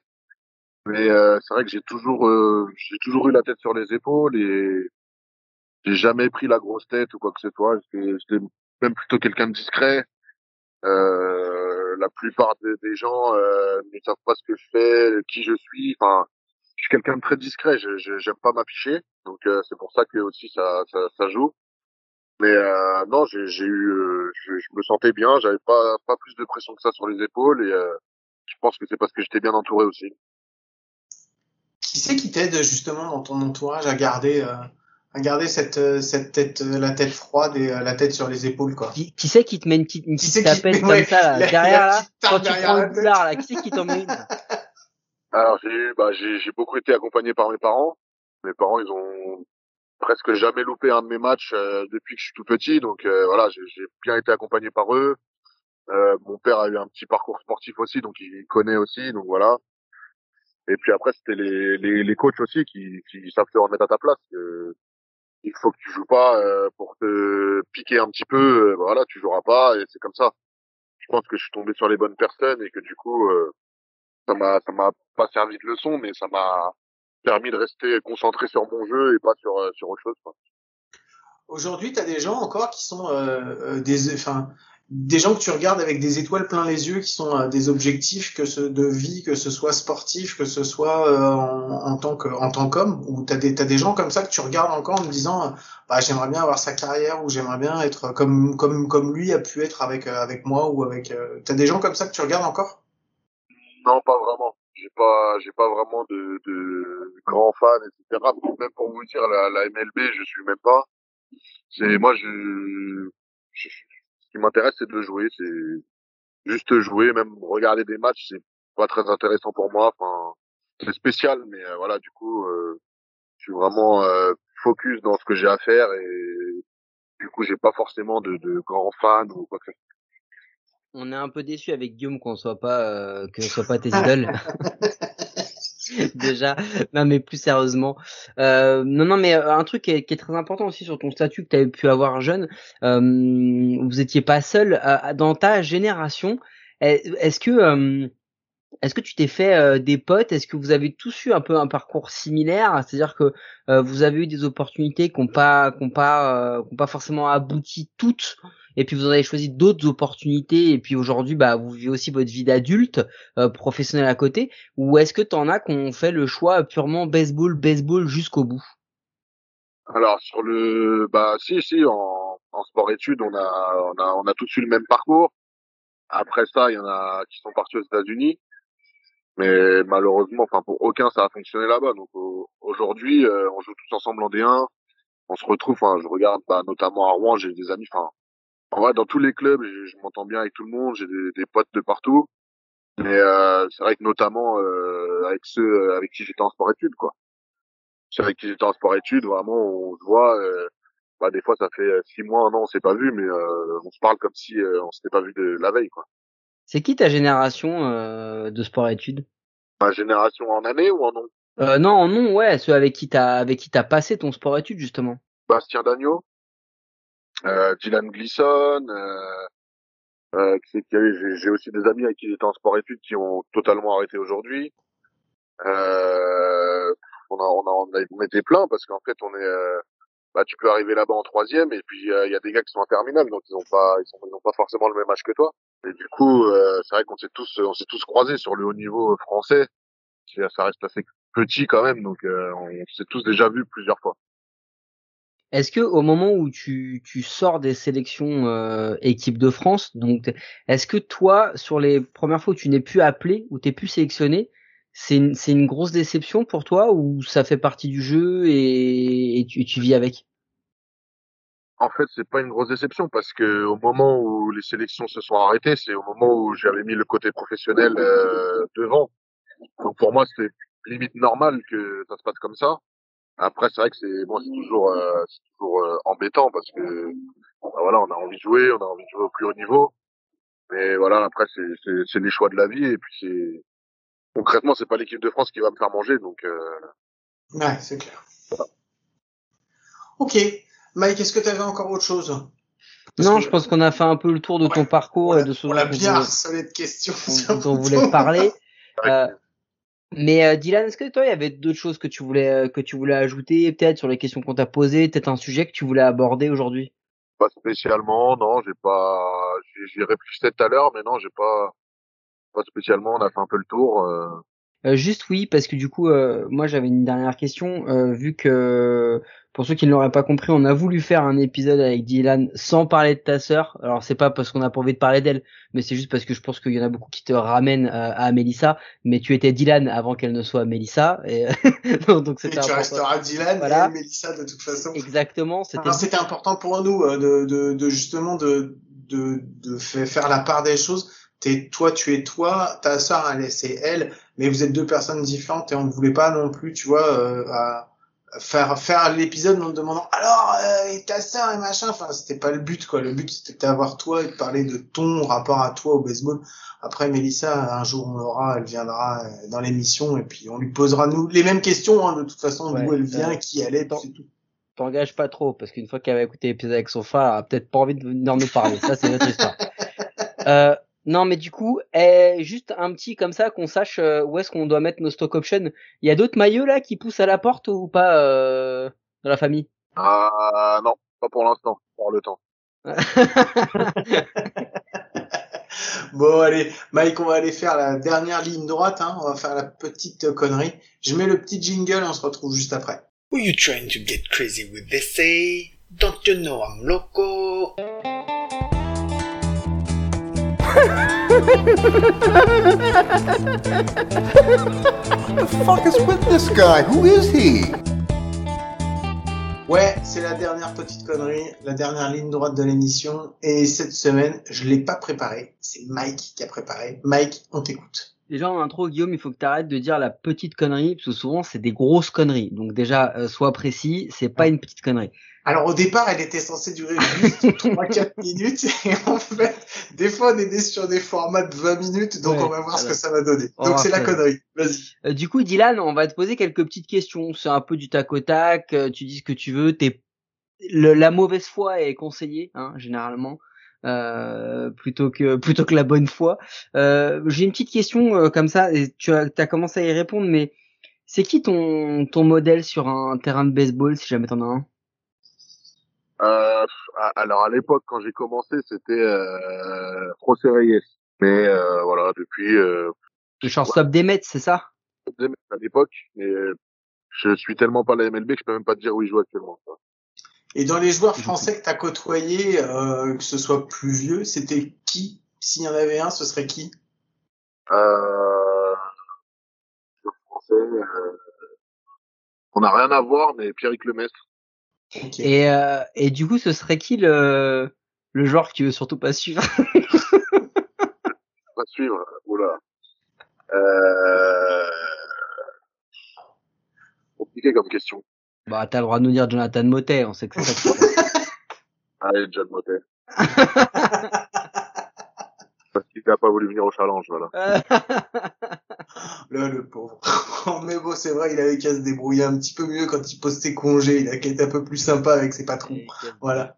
Mais euh, c'est vrai que j'ai toujours, euh, j'ai toujours eu la tête sur les épaules et j'ai jamais pris la grosse tête ou quoi que ce soit. J'étais même plutôt quelqu'un de discret. Euh, la plupart des, gens euh, ne savent pas ce que je fais, qui je suis. Enfin, je suis quelqu'un de très discret. Je j'aime pas m'afficher, donc euh, c'est pour ça que aussi ça, ça, ça joue. Mais euh, non, j'ai eu, euh, je, me sentais bien, j'avais pas pas plus de pression que ça sur les épaules et euh, je pense que c'est parce que j'étais bien entouré aussi. Qui c'est qui t'aide justement dans ton entourage à garder garder cette cette tête la tête froide et la tête sur les épaules quoi Qui, qui c'est qui te met une petite, une petite tapette comme ça derrière là quand tu prends le boulard là Qui c'est qui t'en met une Alors j'ai bah j'ai beaucoup été accompagné par mes parents. Mes parents ils ont presque jamais loupé un de mes matchs euh, depuis que je suis tout petit. Donc euh, voilà, j'ai bien été accompagné par eux. Euh, mon père a eu un petit parcours sportif aussi, donc il connaît aussi. Donc voilà. Et puis après, c'était les, les, les, coachs aussi qui, qui savent te remettre à ta place. Il faut que tu joues pas pour te piquer un petit peu. voilà, tu joueras pas et c'est comme ça. Je pense que je suis tombé sur les bonnes personnes et que du coup, ça m'a ça m'a pas servi de leçon, mais ça m'a permis de rester concentré sur mon jeu et pas sur euh, sur autre chose. Aujourd'hui, tu des gens encore qui sont euh, euh, des enfin des gens que tu regardes avec des étoiles plein les yeux qui sont des objectifs que ce de vie que ce soit sportif que ce soit en, en, tant que en tant qu'homme ou t'as des t'as des gens comme ça que tu regardes encore en me disant bah j'aimerais bien avoir sa carrière ou j'aimerais bien être comme comme comme lui a pu être avec avec moi ou avec t'as des gens comme ça que tu regardes encore? Non pas vraiment. J'ai pas j'ai pas vraiment de, de grands fans etc même pour vous dire la, la MLB je suis même pas. C'est moi je, ce qui m'intéresse c'est de jouer c'est juste jouer même regarder des matchs c'est pas très intéressant pour moi enfin c'est spécial mais euh, voilà du coup euh, je suis vraiment euh, focus dans ce que j'ai à faire et du coup j'ai pas forcément de, de grands fans ou quoi que ce soit on est un peu déçu avec Guillaume qu'on soit pas euh, que ce soit pas tes idoles. *laughs* *laughs* Déjà, mais plus sérieusement, euh, non non mais euh, un truc qui est, très important aussi sur ton statut que tu avais pu avoir jeune, euh, vous étiez pas seul dans ta génération. Est-ce que est-ce que tu t'es fait euh, des potes? Est-ce que vous avez tous eu un peu un parcours similaire? C'est-à-dire que euh, vous avez eu des opportunités qui n'ont pas, qui pas, euh, pas forcément abouti toutes, et puis vous en avez choisi d'autres opportunités, et puis aujourd'hui, bah, vous vivez aussi votre vie d'adulte, professionnel à côté. Ou est-ce que tu en as qu'on fait le choix purement baseball, baseball jusqu'au bout? Alors sur le, bah, si, si, en, en sport-études, on a, on a, on a tous eu le même parcours. Après ça, il y en a qui sont partis aux États-Unis. Mais malheureusement, enfin pour aucun, ça a fonctionné là-bas. Donc aujourd'hui, euh, on joue tous ensemble en D1. on se retrouve. Enfin, je regarde bah, notamment à Rouen, j'ai des amis. Enfin, en vrai, dans tous les clubs, je, je m'entends bien avec tout le monde. J'ai des, des potes de partout. Mais euh, c'est vrai que notamment euh, avec ceux avec qui j'étais en sport-études, quoi. Ceux avec qui j'étais en sport-études, vraiment, on se voit. Euh, bah, des fois, ça fait six mois, un an, on s'est pas vu, mais euh, on se parle comme si euh, on s'était pas vu de la veille, quoi. C'est qui ta génération euh, de sport-études Ma génération en année ou en nom? Euh, Non, en nom, ouais, ceux avec qui t'as avec qui t'as passé ton sport-études justement. Bastien Dagneau, euh, Dylan Gleason, euh, euh, j'ai aussi des amis avec qui j'étais en sport-études qui ont totalement arrêté aujourd'hui. Euh, on a, on a, on a, plein parce qu'en fait, on est, euh, bah, tu peux arriver là-bas en troisième et puis euh, il y a des gars qui sont en terminale, donc ils ont pas, ils, sont, ils ont pas forcément le même âge que toi. Et du coup, euh, c'est vrai qu'on s'est tous, on s'est tous croisés sur le haut niveau français. Ça reste assez petit quand même, donc euh, on s'est tous déjà vus plusieurs fois. Est-ce que au moment où tu, tu sors des sélections euh, équipe de France, donc est-ce que toi, sur les premières fois où tu n'es plus appelé ou t'es plus sélectionné, c'est une, c'est une grosse déception pour toi ou ça fait partie du jeu et, et tu, tu vis avec? En fait, c'est pas une grosse déception parce que au moment où les sélections se sont arrêtées, c'est au moment où j'avais mis le côté professionnel euh, devant. Donc pour moi, c'était limite normal que ça se passe comme ça. Après, c'est vrai que c'est bon, c'est toujours, euh, c'est toujours euh, embêtant parce que bah, voilà, on a envie de jouer, on a envie de jouer au plus haut niveau. Mais voilà, après, c'est c'est c'est les choix de la vie et puis c'est concrètement, c'est pas l'équipe de France qui va me faire manger, donc euh, Ouais, c'est clair. Ok. Mike, est-ce que tu avais encore autre chose? Parce Non, que- je pense qu'on a fait un peu le tour de ton parcours et de ce dont on bien voulait- harcelé de questions. dont- dont on voulait parler. *laughs* Euh, Mais euh, Dylan, est-ce que toi, il y avait d'autres choses que tu voulais euh, que tu voulais ajouter, peut-être sur les questions qu'on t'a posées, peut-être un sujet que tu voulais aborder aujourd'hui? Pas spécialement, non, j'ai pas, j'y réfléchissais tout à l'heure, mais non, j'ai pas, pas spécialement, on a fait un peu le tour. euh. Euh, Juste oui, parce que du coup, euh, moi j'avais une dernière question, euh, vu que pour ceux qui ne l'auraient pas compris, on a voulu faire un épisode avec Dylan sans parler de ta sœur. Alors c'est pas parce qu'on a pas envie de parler d'elle, mais c'est juste parce que je pense qu'il y en a beaucoup qui te ramènent euh, à Mélissa. Mais tu étais Dylan avant qu'elle ne soit Mélissa, et *laughs* donc c'était tu resteras Dylan Voilà. et Mélissa de toute façon. Exactement, c'était Alors, C'était important pour nous euh, de, de, de justement de, de, de fa- faire la part des choses. T'es, toi, tu es toi, ta sœur, elle, est- c'est elle, mais vous êtes deux personnes différentes et on ne voulait pas non plus, tu vois, euh, à- faire faire l'épisode en te demandant alors euh, et ta sœur et machin. Enfin, c'était pas le but quoi. Le but c'était d'avoir toi et de parler de ton rapport à toi au baseball. Après, Mélissa, un jour on l'aura, elle viendra euh, dans l'émission et puis on lui posera nous les mêmes questions hein, de toute façon Ouais, d'où elle vient, qui elle est, c'est tout. t'engages pas trop, parce qu'une fois qu'elle va écouter l'épisode avec son frère, elle a peut-être pas envie de venir nous parler. Ça, c'est notre histoire. *laughs* Euh, non, mais du coup, eh, juste un petit comme ça, qu'on sache euh, où est-ce qu'on doit mettre nos stock options. Il y a d'autres maillots là qui poussent à la porte ou pas euh, dans la famille? Ah non, pas pour l'instant, pour le temps. *laughs* Bon, allez, Mike, on va aller faire la dernière ligne droite, hein. On va faire la petite connerie. Je mets le petit jingle, on se retrouve juste après. Who you trying to get crazy with say? Don't you know I'm loco? The fuck is with this guy? Who is he? Ouais, c'est la dernière petite connerie, la dernière ligne droite de l'émission. Et cette semaine, je l'ai pas préparé. C'est Mike qui a préparé. Mike, on t'écoute. Déjà en intro, Guillaume, il faut que tu arrêtes de dire la petite connerie, parce que souvent c'est des grosses conneries. Donc déjà, euh, sois précis, c'est pas une petite connerie. Alors au départ, elle était censée durer juste *laughs* 3-4 minutes. Et en fait, des fois, on est des- sur des formats de 20 minutes. Donc Ouais, on va voir ce que ça va donner. On Donc c'est la connerie. Vas-y. Euh, du coup, Dylan, on va te poser quelques petites questions. C'est un peu du tac au tac. euh, tu dis ce que tu veux. T'es le- la mauvaise foi est conseillée, hein, généralement, euh, plutôt que *laughs* plutôt que la bonne foi. Euh, J'ai une petite question euh, comme ça. Et tu as, as commencé à y répondre, mais c'est qui ton ton modèle sur un terrain de baseball, si jamais t'en as un? Euh, à- alors à l'époque, quand j'ai commencé, c'était euh, José Reyes. Mais euh, voilà, depuis euh, Le shortstop des Mets, c'est ça? À l'époque, mais euh, je suis tellement pas la MLB que je peux même pas te dire où il joue actuellement. quoi. Et dans les joueurs français que tu as côtoyés, euh, que ce soit plus vieux, c'était qui? S'il y en avait un, ce serait qui? Euh, français, euh, on n'a rien à voir, mais Pierrick Lemestre. Et, euh, et du coup, ce serait qui le, le joueur que tu veux surtout pas suivre? *laughs* Pas suivre. Oula. Euh... Compliqué comme question. Bah, t'as le droit de nous dire Jonathan Motet, on sait que c'est ça. *laughs* Allez, John Motet. *laughs* Parce qu'il n'a pas voulu venir au challenge, voilà. *laughs* Là, le pauvre. *laughs* Mais bon, c'est vrai, il avait qu'à se débrouiller un petit peu mieux quand il pose ses congés. Il a qu'à être un peu plus sympa avec ses patrons. *laughs* Voilà.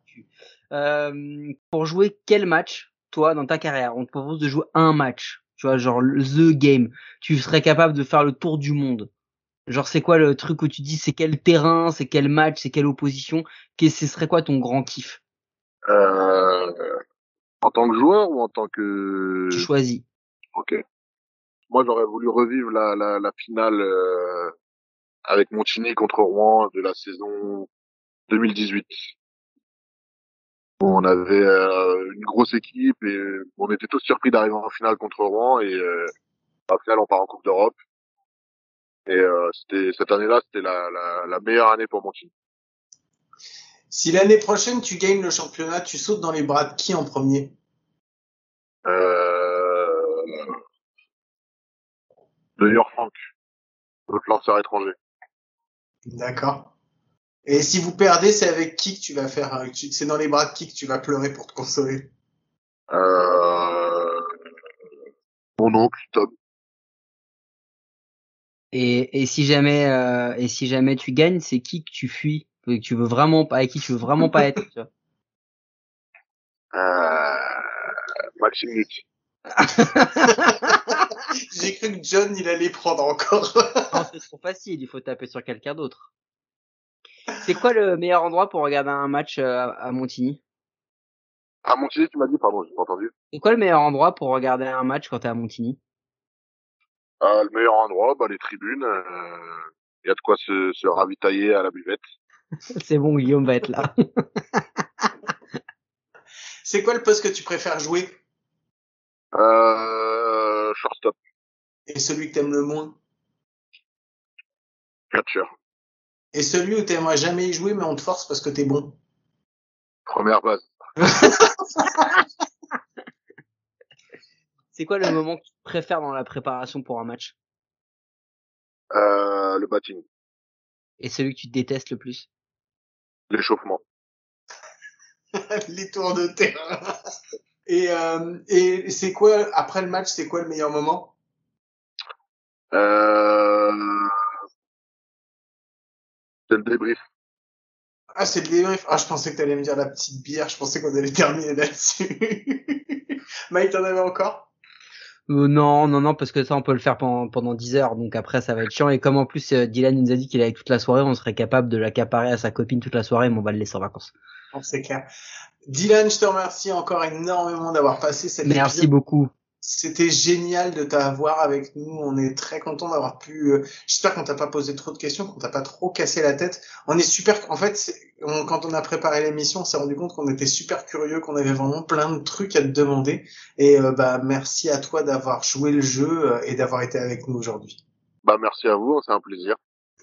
Euh, pour jouer quel match, toi, dans ta carrière, on te propose de jouer un match, tu vois, genre the game. Tu serais capable de faire le tour du monde. Genre, c'est quoi le truc où tu dis, c'est quel terrain, c'est quel match, c'est quelle opposition, qu'est- ce serait quoi ton grand kiff? Euh... En tant que joueur ou en tant que... Tu choisis. Ok. Moi, j'aurais voulu revivre la, la, la finale euh, avec Montigny contre Rouen de la saison 2018. On avait euh, une grosse équipe et on était tous surpris d'arriver en finale contre Rouen et euh, au final on part en Coupe d'Europe. Et euh, c'était cette année-là, c'était la, la, la meilleure année pour Montigny. Si l'année prochaine tu gagnes le championnat, tu sautes dans les bras de qui en premier? Euh... De York Frank, notre lanceur étranger. D'accord. Et si vous perdez, c'est avec qui que tu vas faire euh, C'est dans les bras de qui que tu vas pleurer pour te consoler? Euh... Mon oncle, Tom. Et, et si jamais, euh, et si jamais tu gagnes, c'est qui que tu fuis, que tu veux vraiment pas, avec qui tu veux vraiment pas être, tu vois Euh... Maxime Luc. *laughs* J'ai cru que John, il allait prendre encore. Non, c'est trop facile, il faut taper sur quelqu'un d'autre. C'est quoi le meilleur endroit pour regarder un match euh, à à Montigny? Ah, Montigny, tu m'as dit, pardon, j'ai pas entendu. C'est quoi le meilleur endroit pour regarder un match quand t'es à Montigny? Euh, le meilleur endroit, bah, les tribunes. Il y a de quoi se, se ravitailler à la buvette. *laughs* C'est bon, Guillaume va être là. *laughs* c'est quoi le poste que tu préfères jouer? Euh, shortstop, Et celui que t'aimes le moins? Catcher, Et celui où t'aimerais jamais y jouer mais on te force parce que t'es bon? Première base. *laughs* C'est quoi le moment que tu préfères dans la préparation pour un match? Euh, le batting, Et celui que tu détestes le plus? L'échauffement. *laughs* Les tours de terrain. Et, euh, et c'est quoi, après le match, c'est quoi le meilleur moment? Euh, c'est le débrief. Ah, c'est le débrief. Ah, je pensais que t'allais me dire la petite bière. Je pensais qu'on allait terminer là-dessus. *laughs* Mike, t'en avais encore? Euh, Non, non, non, parce que ça on peut le faire pendant, pendant 10 heures, donc après ça va être chiant. Et comme en plus euh, Dylan nous a dit qu'il allait toute la soirée, on serait capable de l'accaparer à sa copine toute la soirée, mais on va le laisser en vacances. C'est clair. Dylan, je te remercie encore énormément d'avoir passé cette Merci beaucoup. C'était génial de t'avoir avec nous. On est très content d'avoir pu. euh, J'espère qu'on t'a pas posé trop de questions, qu'on t'a pas trop cassé la tête. On est super. En fait, on- quand on a préparé l'émission, on s'est rendu compte qu'on était super curieux, qu'on avait vraiment plein de trucs à te demander. Et euh, bah merci à toi d'avoir joué le jeu euh, et d'avoir été avec nous aujourd'hui. Bah, merci à vous, c'est un plaisir.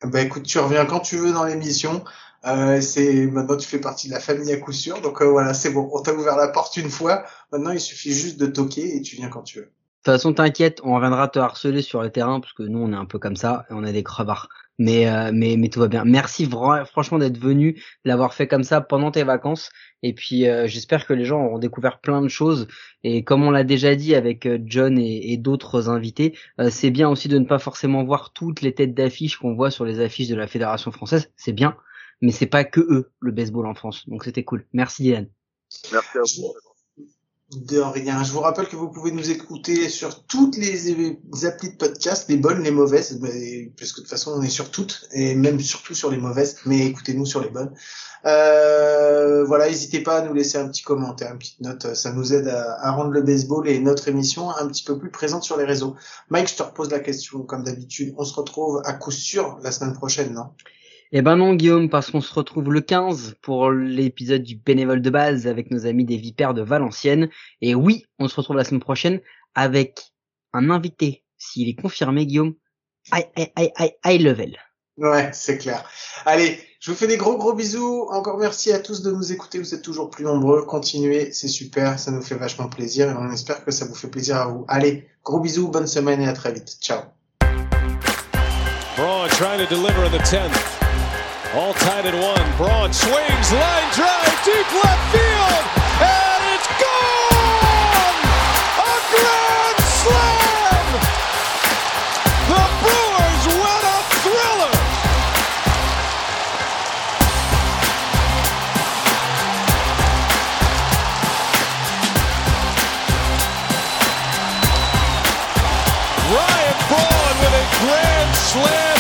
Bah écoute, tu reviens quand tu veux dans l'émission. Euh, c'est maintenant tu fais partie de la famille à coup sûr. Donc euh, voilà, c'est bon. On t'a ouvert la porte une fois. Maintenant, il suffit juste de toquer et tu viens quand tu veux. De toute façon, t'inquiète, on reviendra te harceler sur le terrain parce que nous, on est un peu comme ça, et on est des crevards. Mais euh, mais mais tout va bien. Merci franchement d'être venu, l'avoir fait comme ça pendant tes vacances. Et puis euh, j'espère que les gens auront découvert plein de choses. Et comme on l'a déjà dit avec euh, John et, et d'autres invités, euh, c'est bien aussi de ne pas forcément voir toutes les têtes d'affiche qu'on voit sur les affiches de la fédération française. C'est bien, mais c'est pas que eux le baseball en France. Donc c'était cool. Merci Dylan. Merci à vous. De rien. Je vous rappelle que vous pouvez nous écouter sur toutes les applis de podcast, les bonnes, les mauvaises, mais- parce que de toute façon on est sur toutes, et même surtout sur les mauvaises, mais écoutez-nous sur les bonnes. Euh, voilà, n'hésitez pas à nous laisser un petit commentaire, une petite note, ça nous aide à, à rendre le baseball et notre émission un petit peu plus présente sur les réseaux. Mike, je te repose la question comme d'habitude. On se retrouve à coup sûr la semaine prochaine, non? Eh ben non Guillaume, parce qu'on se retrouve le 15 pour l'épisode du bénévole de base avec nos amis des Vipères de Valenciennes. Et oui, on se retrouve la semaine prochaine avec un invité, s'il est confirmé Guillaume, high, high, high, high, level. Ouais, c'est clair. Allez, Je vous fais des gros gros bisous. Encore merci à tous de nous écouter. Vous êtes toujours plus nombreux. Continuez, c'est super. Ça nous fait vachement plaisir et on espère que ça vous fait plaisir à vous. Allez, gros bisous, bonne semaine et à très vite. Ciao. Braun trying to deliver in the 10th. All tied at one. Braun swings, line drive, deep left field, and it's gone! A grand slam! The Brewers win a thriller! Ryan Braun with a grand slam